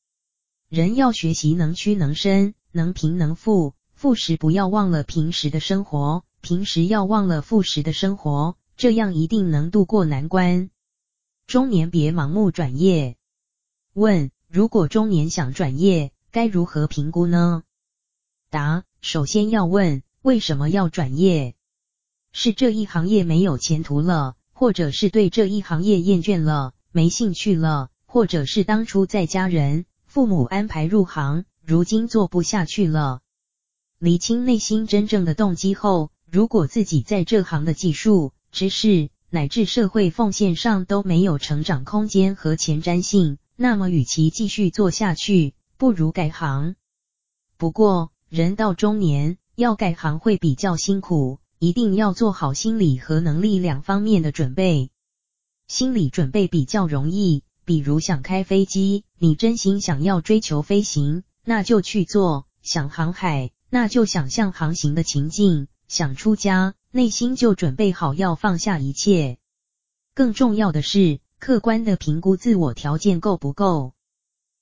人要学习能屈能伸，能贫能富，富时不要忘了平时的生活，平时要忘了富时的生活，这样一定能度过难关。中年别盲目转业。问：如果中年想转业，该如何评估呢？答：首先要问。为什么要转业？是这一行业没有前途了，或者是对这一行业厌倦了，没兴趣了，或者是当初在家人、父母安排入行，如今做不下去了。理清内心真正的动机后，如果自己在这行的技术、知识乃至社会奉献上都没有成长空间和前瞻性，那么与其继续做下去，不如改行。不过，人到中年，要改行会比较辛苦，一定要做好心理和能力两方面的准备。心理准备比较容易，比如想开飞机，你真心想要追求飞行，那就去做；想航海，那就想象航行的情境；想出家，内心就准备好要放下一切。更重要的是，客观的评估自我条件够不够。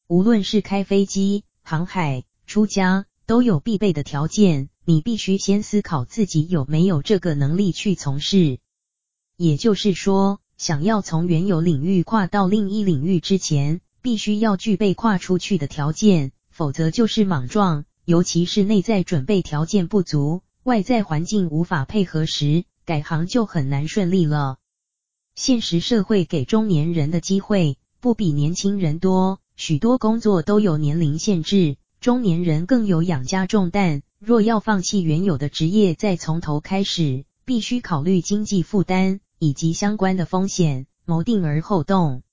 无论是开飞机、航海、出家，都有必备的条件。你必须先思考自己有没有这个能力去从事。也就是说，想要从原有领域跨到另一领域之前，必须要具备跨出去的条件，否则就是莽撞。尤其是内在准备条件不足，外在环境无法配合时，改行就很难顺利了。现实社会给中年人的机会不比年轻人多，许多工作都有年龄限制，中年人更有养家重担。若要放弃原有的职业，再从头开始，必须考虑经济负担以及相关的风险，谋定而后动。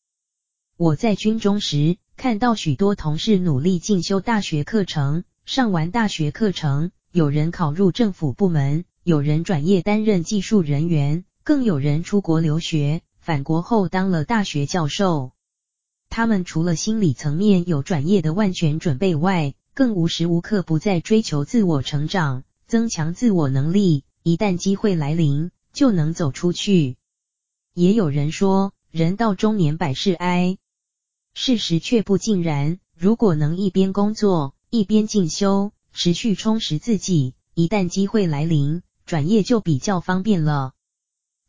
我在军中时，看到许多同事努力进修大学课程，上完大学课程，有人考入政府部门，有人转业担任技术人员，更有人出国留学，返国后当了大学教授。他们除了心理层面有转业的万全准备外，更无时无刻不在追求自我成长，增强自我能力，一旦机会来临，就能走出去。也有人说，人到中年百事哀，事实却不尽然。如果能一边工作，一边进修，持续充实自己，一旦机会来临，转业就比较方便了。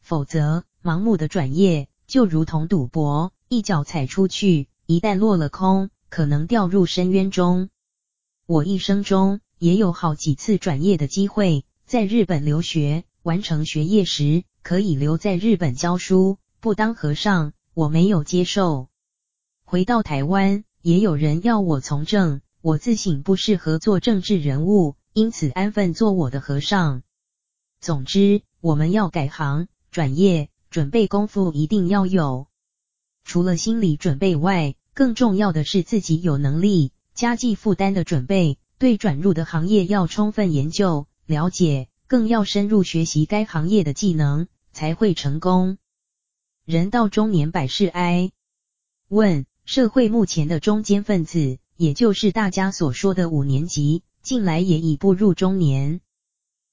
否则，盲目的转业就如同赌博，一脚踩出去，一旦落了空，可能掉入深渊中。我一生中也有好几次转业的机会，在日本留学，完成学业时可以留在日本教书，不当和尚，我没有接受。回到台湾，也有人要我从政，我自省不适合做政治人物，因此安分做我的和尚。总之，我们要改行转业，准备功夫一定要有。除了心理准备外，更重要的是自己有能力。家计负担的准备，对转入的行业要充分研究了解，更要深入学习该行业的技能，才会成功。人到中年百事哀。问：社会目前的中坚分子，也就是大家所说的五年级，近来也已步入中年，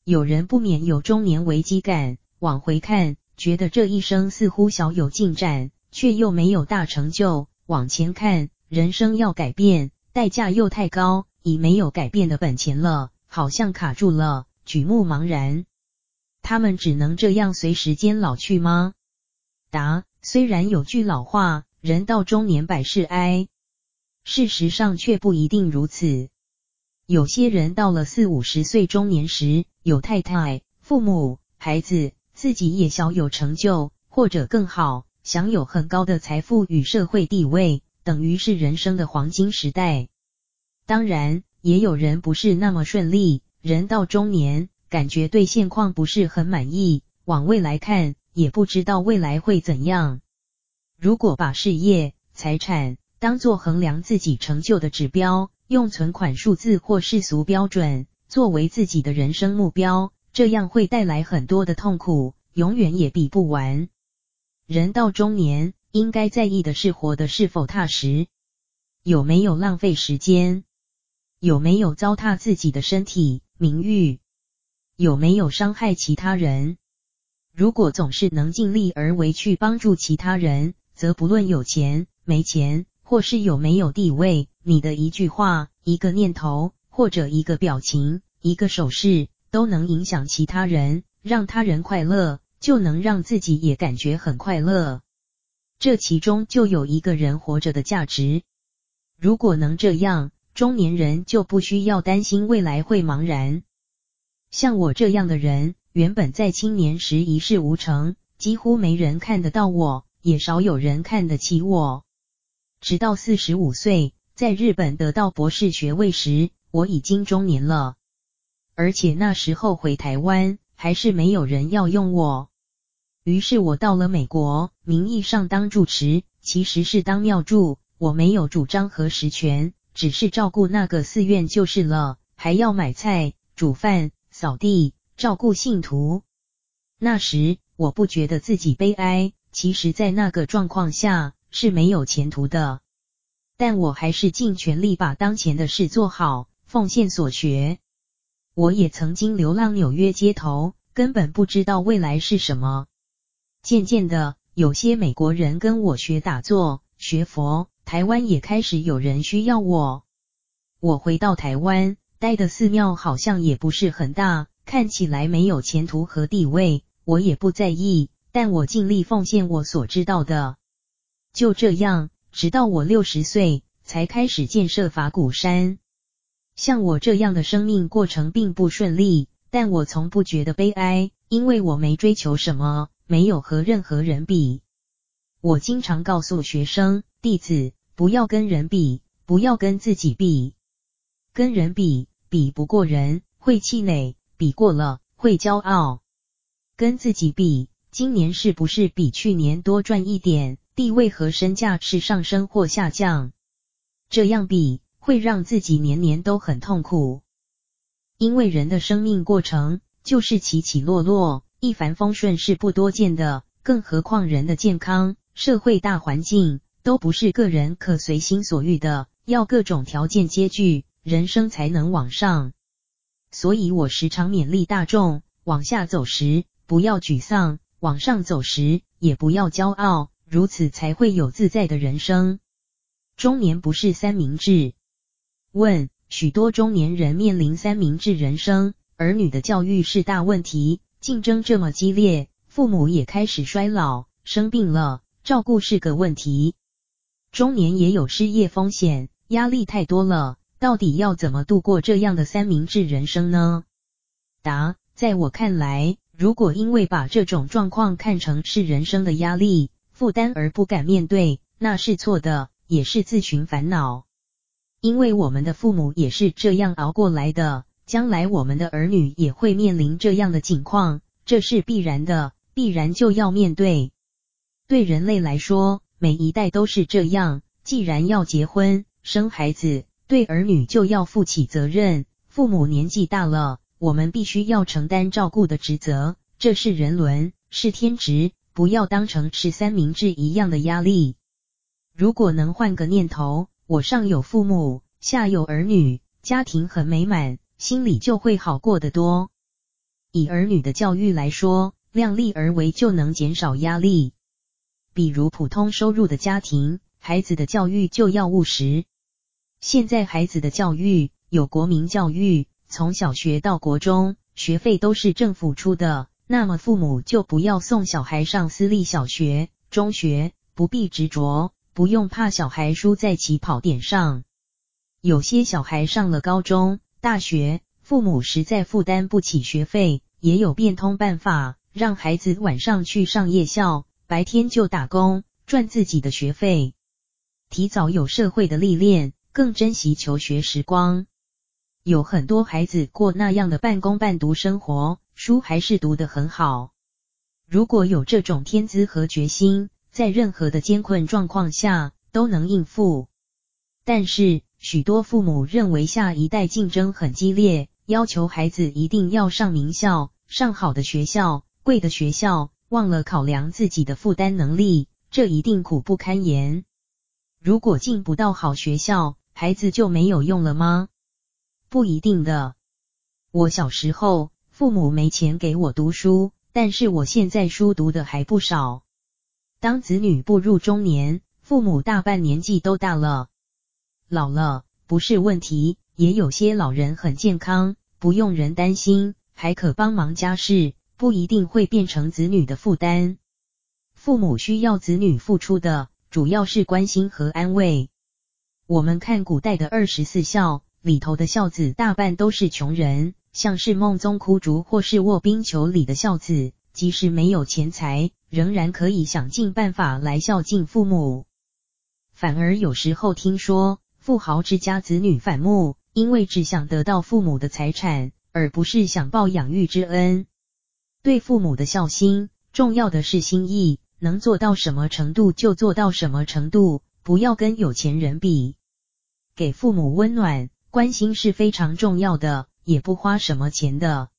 有人不免有中年危机感。往回看，觉得这一生似乎小有进展，却又没有大成就。往前看，人生要改变，代价又太高，已没有改变的本钱了，好像卡住了，举目茫然。他们只能这样随时间老去吗？答：虽然有句老话，人到中年百事哀，事实上却不一定如此。有些人到了四五十岁中年时，有太太、父母、孩子，自己也小有成就，或者更好，享有很高的财富与社会地位，等于是人生的黄金时代。当然，也有人不是那么顺利，人到中年，感觉对现况不是很满意，往未来看，也不知道未来会怎样。如果把事业、财产当做衡量自己成就的指标，用存款数字或世俗标准作为自己的人生目标，这样会带来很多的痛苦，永远也比不完。人到中年，应该在意的是活得是否踏实，有没有浪费时间，有没有糟蹋自己的身体、名誉。有没有伤害其他人？如果总是能尽力而为去帮助其他人，则不论有钱没钱，或是有没有地位，你的一句话、一个念头，或者一个表情、一个手势，都能影响其他人，让他人快乐，就能让自己也感觉很快乐。这其中就有一个人活着的价值。如果能这样，中年人就不需要担心未来会茫然。像我这样的人，原本在青年时一事无成，几乎没人看得到我，也少有人看得起我。直到四十五岁，在日本得到博士学位时，我已经中年了。而且那时候回台湾，还是没有人要用我。于是我到了美国，名义上当住持，其实是当庙祝。我没有主张和实权，只是照顾那个寺院就是了，还要买菜、煮饭。扫地、照顾信徒。那时我不觉得自己悲哀，其实，在那个状况下是没有前途的。但我还是尽全力把当前的事做好，奉献所学。我也曾经流浪纽约街头，根本不知道未来是什么。渐渐的，有些美国人跟我学打坐、学佛，台湾也开始有人需要我。我回到台湾。待的寺庙好像也不是很大，看起来没有前途和地位，我也不在意，但我尽力奉献我所知道的。就这样，直到我六十岁才开始建设法鼓山。像我这样的生命过程并不顺利，但我从不觉得悲哀，因为我没追求什么，没有和任何人比。我经常告诉学生弟子，不要跟人比，不要跟自己比，跟人比。比不过人会气馁，比过了会骄傲。跟自己比，今年是不是比去年多赚一点？地位和身价是上升或下降？这样比会让自己年年都很痛苦。因为人的生命过程就是起起落落，一帆风顺是不多见的。更何况人的健康、社会大环境都不是个人可随心所欲的，要各种条件皆具。人生才能往上，所以我时常勉励大众：往下走时不要沮丧，往上走时也不要骄傲，如此才会有自在的人生。中年不是三明治。问：许多中年人面临三明治人生，儿女的教育是大问题，竞争这么激烈，父母也开始衰老，生病了，照顾是个问题。中年也有失业风险，压力太多了。到底要怎么度过这样的三明治人生呢？答：在我看来，如果因为把这种状况看成是人生的压力负担而不敢面对，那是错的，也是自寻烦恼。因为我们的父母也是这样熬过来的，将来我们的儿女也会面临这样的境况，这是必然的，必然就要面对。对人类来说，每一代都是这样。既然要结婚生孩子，对儿女就要负起责任，父母年纪大了，我们必须要承担照顾的职责，这是人伦，是天职，不要当成吃三明治一样的压力。如果能换个念头，我上有父母，下有儿女，家庭很美满，心里就会好过得多。以儿女的教育来说，量力而为就能减少压力。比如普通收入的家庭，孩子的教育就要务实。现在孩子的教育有国民教育，从小学到国中，学费都是政府出的，那么父母就不要送小孩上私立小学、中学，不必执着，不用怕小孩输在起跑点上。有些小孩上了高中、大学，父母实在负担不起学费，也有变通办法，让孩子晚上去上夜校，白天就打工赚自己的学费，提早有社会的历练。更珍惜求学时光，有很多孩子过那样的半工半读生活，书还是读得很好。如果有这种天资和决心，在任何的艰困状况下都能应付。但是许多父母认为下一代竞争很激烈，要求孩子一定要上名校、上好的学校、贵的学校，忘了考量自己的负担能力，这一定苦不堪言。如果进不到好学校，孩子就没有用了吗？不一定的。我小时候，父母没钱给我读书，但是我现在书读的还不少。当子女步入中年，父母大半年纪都大了，老了不是问题，也有些老人很健康，不用人担心，还可帮忙家事，不一定会变成子女的负担。父母需要子女付出的，主要是关心和安慰。我们看古代的二十四孝里头的孝子，大半都是穷人，像是孟宗窟竹或是卧冰求鲤的孝子，即使没有钱财，仍然可以想尽办法来孝敬父母。反而有时候听说富豪之家子女反目，因为只想得到父母的财产，而不是想报养育之恩。对父母的孝心，重要的是心意，能做到什么程度就做到什么程度，不要跟有钱人比。给父母温暖、关心是非常重要的，也不花什么钱的。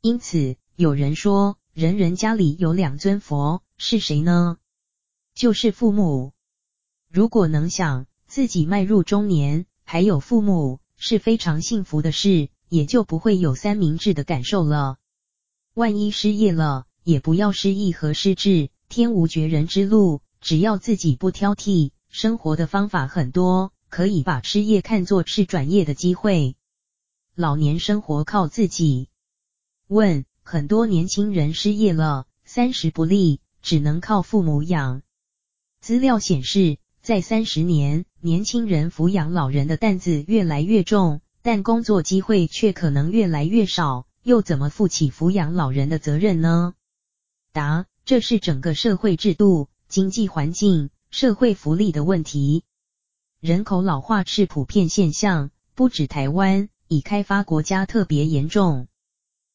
因此，有人说，人人家里有两尊佛，是谁呢？就是父母。如果能想自己迈入中年，还有父母，是非常幸福的事，也就不会有三明治的感受了。万一失业了，也不要失意和失志，天无绝人之路，只要自己不挑剔，生活的方法很多。可以把失业看作是转业的机会。老年生活靠自己。问：很多年轻人失业了，三十不立，只能靠父母养。资料显示，在三十年，年轻人抚养老人的担子越来越重，但工作机会却可能越来越少，又怎么负起抚养老人的责任呢？答：这是整个社会制度、经济环境、社会福利的问题。人口老化是普遍现象，不止台湾，已开发国家特别严重。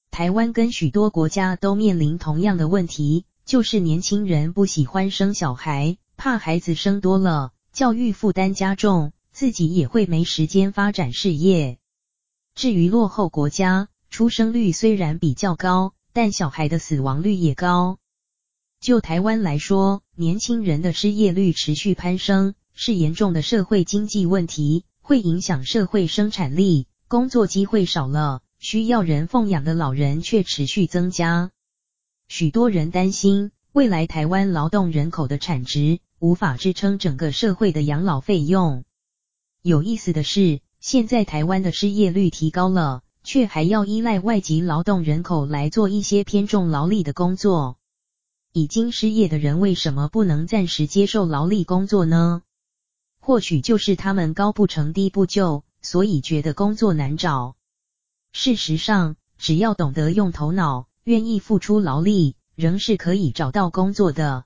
台湾跟许多国家都面临同样的问题，就是年轻人不喜欢生小孩，怕孩子生多了，教育负担加重，自己也会没时间发展事业。至于落后国家，出生率虽然比较高，但小孩的死亡率也高。就台湾来说，年轻人的失业率持续攀升。是严重的社会经济问题，会影响社会生产力，工作机会少了，需要人奉养的老人却持续增加。许多人担心，未来台湾劳动人口的产值无法支撑整个社会的养老费用。有意思的是，现在台湾的失业率提高了，却还要依赖外籍劳动人口来做一些偏重劳力的工作。已经失业的人为什么不能暂时接受劳力工作呢？或许就是他们高不成低不就，所以觉得工作难找。事实上，只要懂得用头脑，愿意付出劳力，仍是可以找到工作的。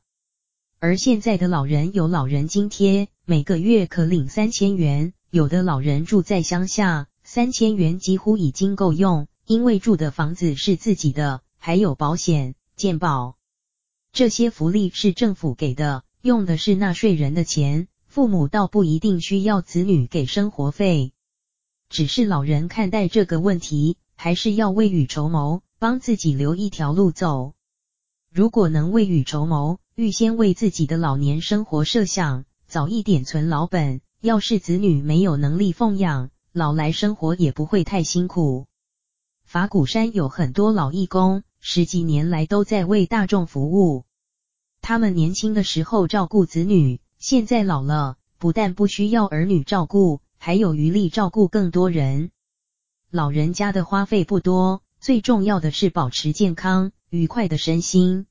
而现在的老人有老人津贴，每个月可领三千元，有的老人住在乡下，三千元几乎已经够用，因为住的房子是自己的，还有保险、健保，这些福利是政府给的，用的是纳税人的钱。父母倒不一定需要子女给生活费，只是老人看待这个问题，还是要未雨绸缪，帮自己留一条路走。如果能未雨绸缪，预先为自己的老年生活设想，早一点存老本，要是子女没有能力奉养，老来生活也不会太辛苦。法鼓山有很多老义工，十几年来都在为大众服务。他们年轻的时候照顾子女，现在老了，不但不需要儿女照顾，还有余力照顾更多人。老人家的花费不多，最重要的是保持健康、愉快的身心。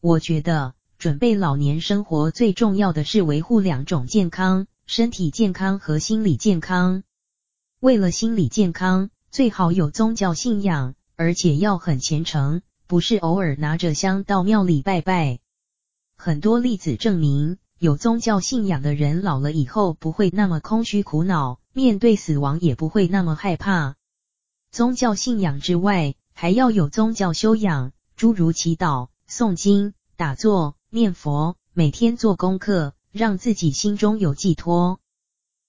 我觉得，准备老年生活最重要的是维护两种健康：身体健康和心理健康。为了心理健康，最好有宗教信仰，而且要很虔诚，不是偶尔拿着香到庙里拜拜。很多例子证明，有宗教信仰的人老了以后不会那么空虚苦恼，面对死亡也不会那么害怕。宗教信仰之外，还要有宗教修养，诸如祈祷、诵经、打坐、念佛，每天做功课，让自己心中有寄托。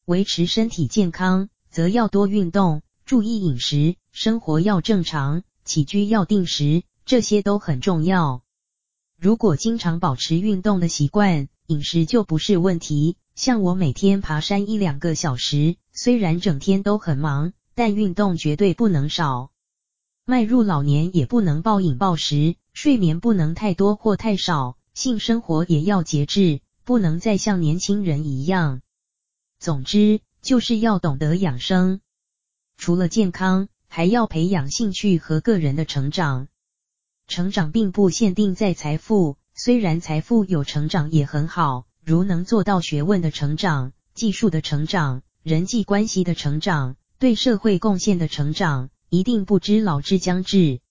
维持身体健康，则要多运动。注意饮食，生活要正常，起居要定时，这些都很重要。如果经常保持运动的习惯，饮食就不是问题。像我每天爬山一两个小时，虽然整天都很忙，但运动绝对不能少。迈入老年也不能暴饮暴食，睡眠不能太多或太少，性生活也要节制，不能再像年轻人一样。总之，就是要懂得养生。除了健康，还要培养兴趣和个人的成长。成长并不限定在财富，虽然财富有成长也很好，如能做到学问的成长、技术的成长、人际关系的成长、对社会贡献的成长，一定不知老之将至。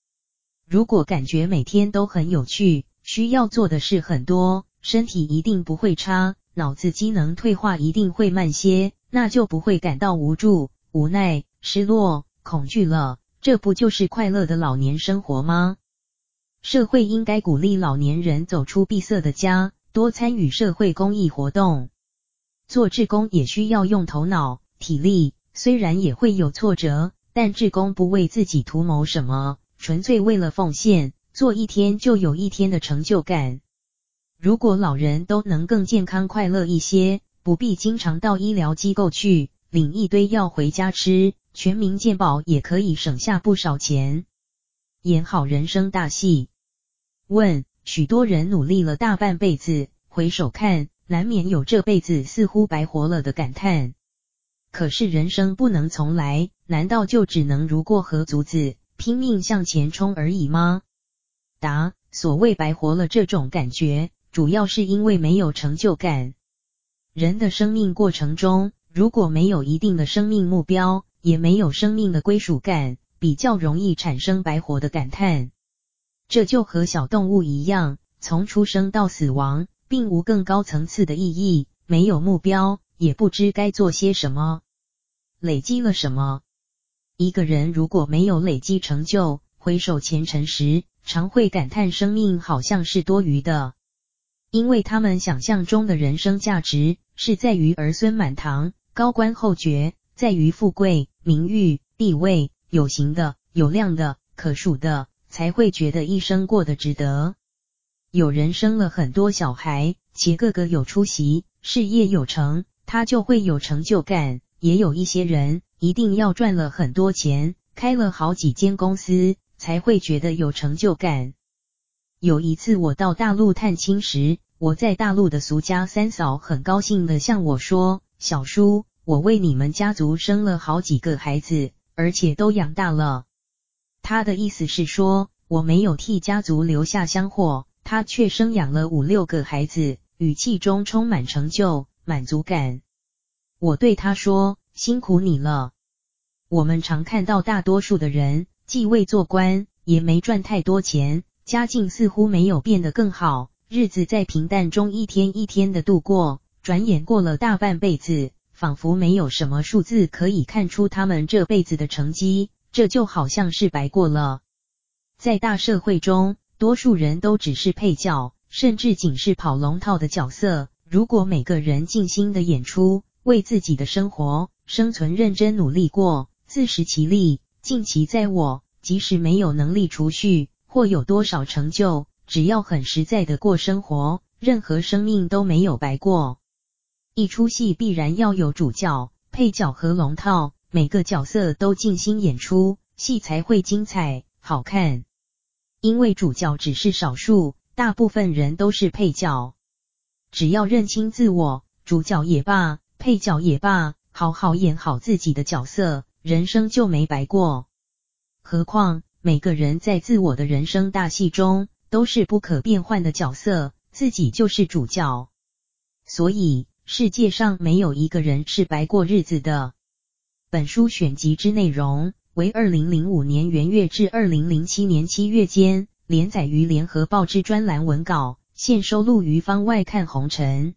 如果感觉每天都很有趣，需要做的事很多，身体一定不会差，脑子机能退化一定会慢些，那就不会感到无助、无奈。失落、恐惧了，这不就是快乐的老年生活吗？社会应该鼓励老年人走出闭塞的家，多参与社会公益活动。做志工也需要用头脑、体力，虽然也会有挫折，但志工不为自己图谋什么，纯粹为了奉献，做一天就有一天的成就感。如果老人都能更健康快乐一些，不必经常到医疗机构去，领一堆药回家吃。全民健保也可以省下不少钱，演好人生大戏。问：许多人努力了大半辈子，回首看，难免有这辈子似乎白活了的感叹。可是人生不能重来，难道就只能如过河卒子，拼命向前冲而已吗？答：所谓白活了这种感觉，主要是因为没有成就感。人的生命过程中，如果没有一定的生命目标，也没有生命的归属感，比较容易产生白活的感叹。这就和小动物一样，从出生到死亡，并无更高层次的意义，没有目标，也不知该做些什么，累积了什么。一个人如果没有累积成就，回首前尘时，常会感叹生命好像是多余的，因为他们想象中的人生价值是在于儿孙满堂、高官厚爵。在于富贵、名誉、地位，有形的、有量的、可数的，才会觉得一生过得值得。有人生了很多小孩，且个个有出息，事业有成，他就会有成就感。也有一些人一定要赚了很多钱，开了好几间公司，才会觉得有成就感。有一次我到大陆探亲时，我在大陆的俗家三嫂很高兴地向我说：“小叔。”我为你们家族生了好几个孩子，而且都养大了。他的意思是说，我没有替家族留下香火，他却生养了五六个孩子，语气中充满成就、满足感。我对他说：“辛苦你了。”我们常看到大多数的人，既未做官，也没赚太多钱，家境似乎没有变得更好，日子在平淡中一天一天的度过，转眼过了大半辈子。仿佛没有什么数字可以看出他们这辈子的成绩，这就好像是白过了。在大社会中，多数人都只是配角，甚至仅是跑龙套的角色。如果每个人尽心的演出，为自己的生活、生存认真努力过，自食其力，尽其在我，即使没有能力储蓄或有多少成就，只要很实在的过生活，任何生命都没有白过。一出戏必然要有主角、配角和龙套，每个角色都尽心演出，戏才会精彩好看。因为主角只是少数，大部分人都是配角。只要认清自我，主角也罢，配角也罢，好好演好自己的角色，人生就没白过。何况每个人在自我的人生大戏中都是不可变换的角色，自己就是主角。所以世界上没有一个人是白过日子的。本书选集之内容为二零零五年元月至二零零七年七月间连载于联合报之专栏文稿，现收录于方外看红尘。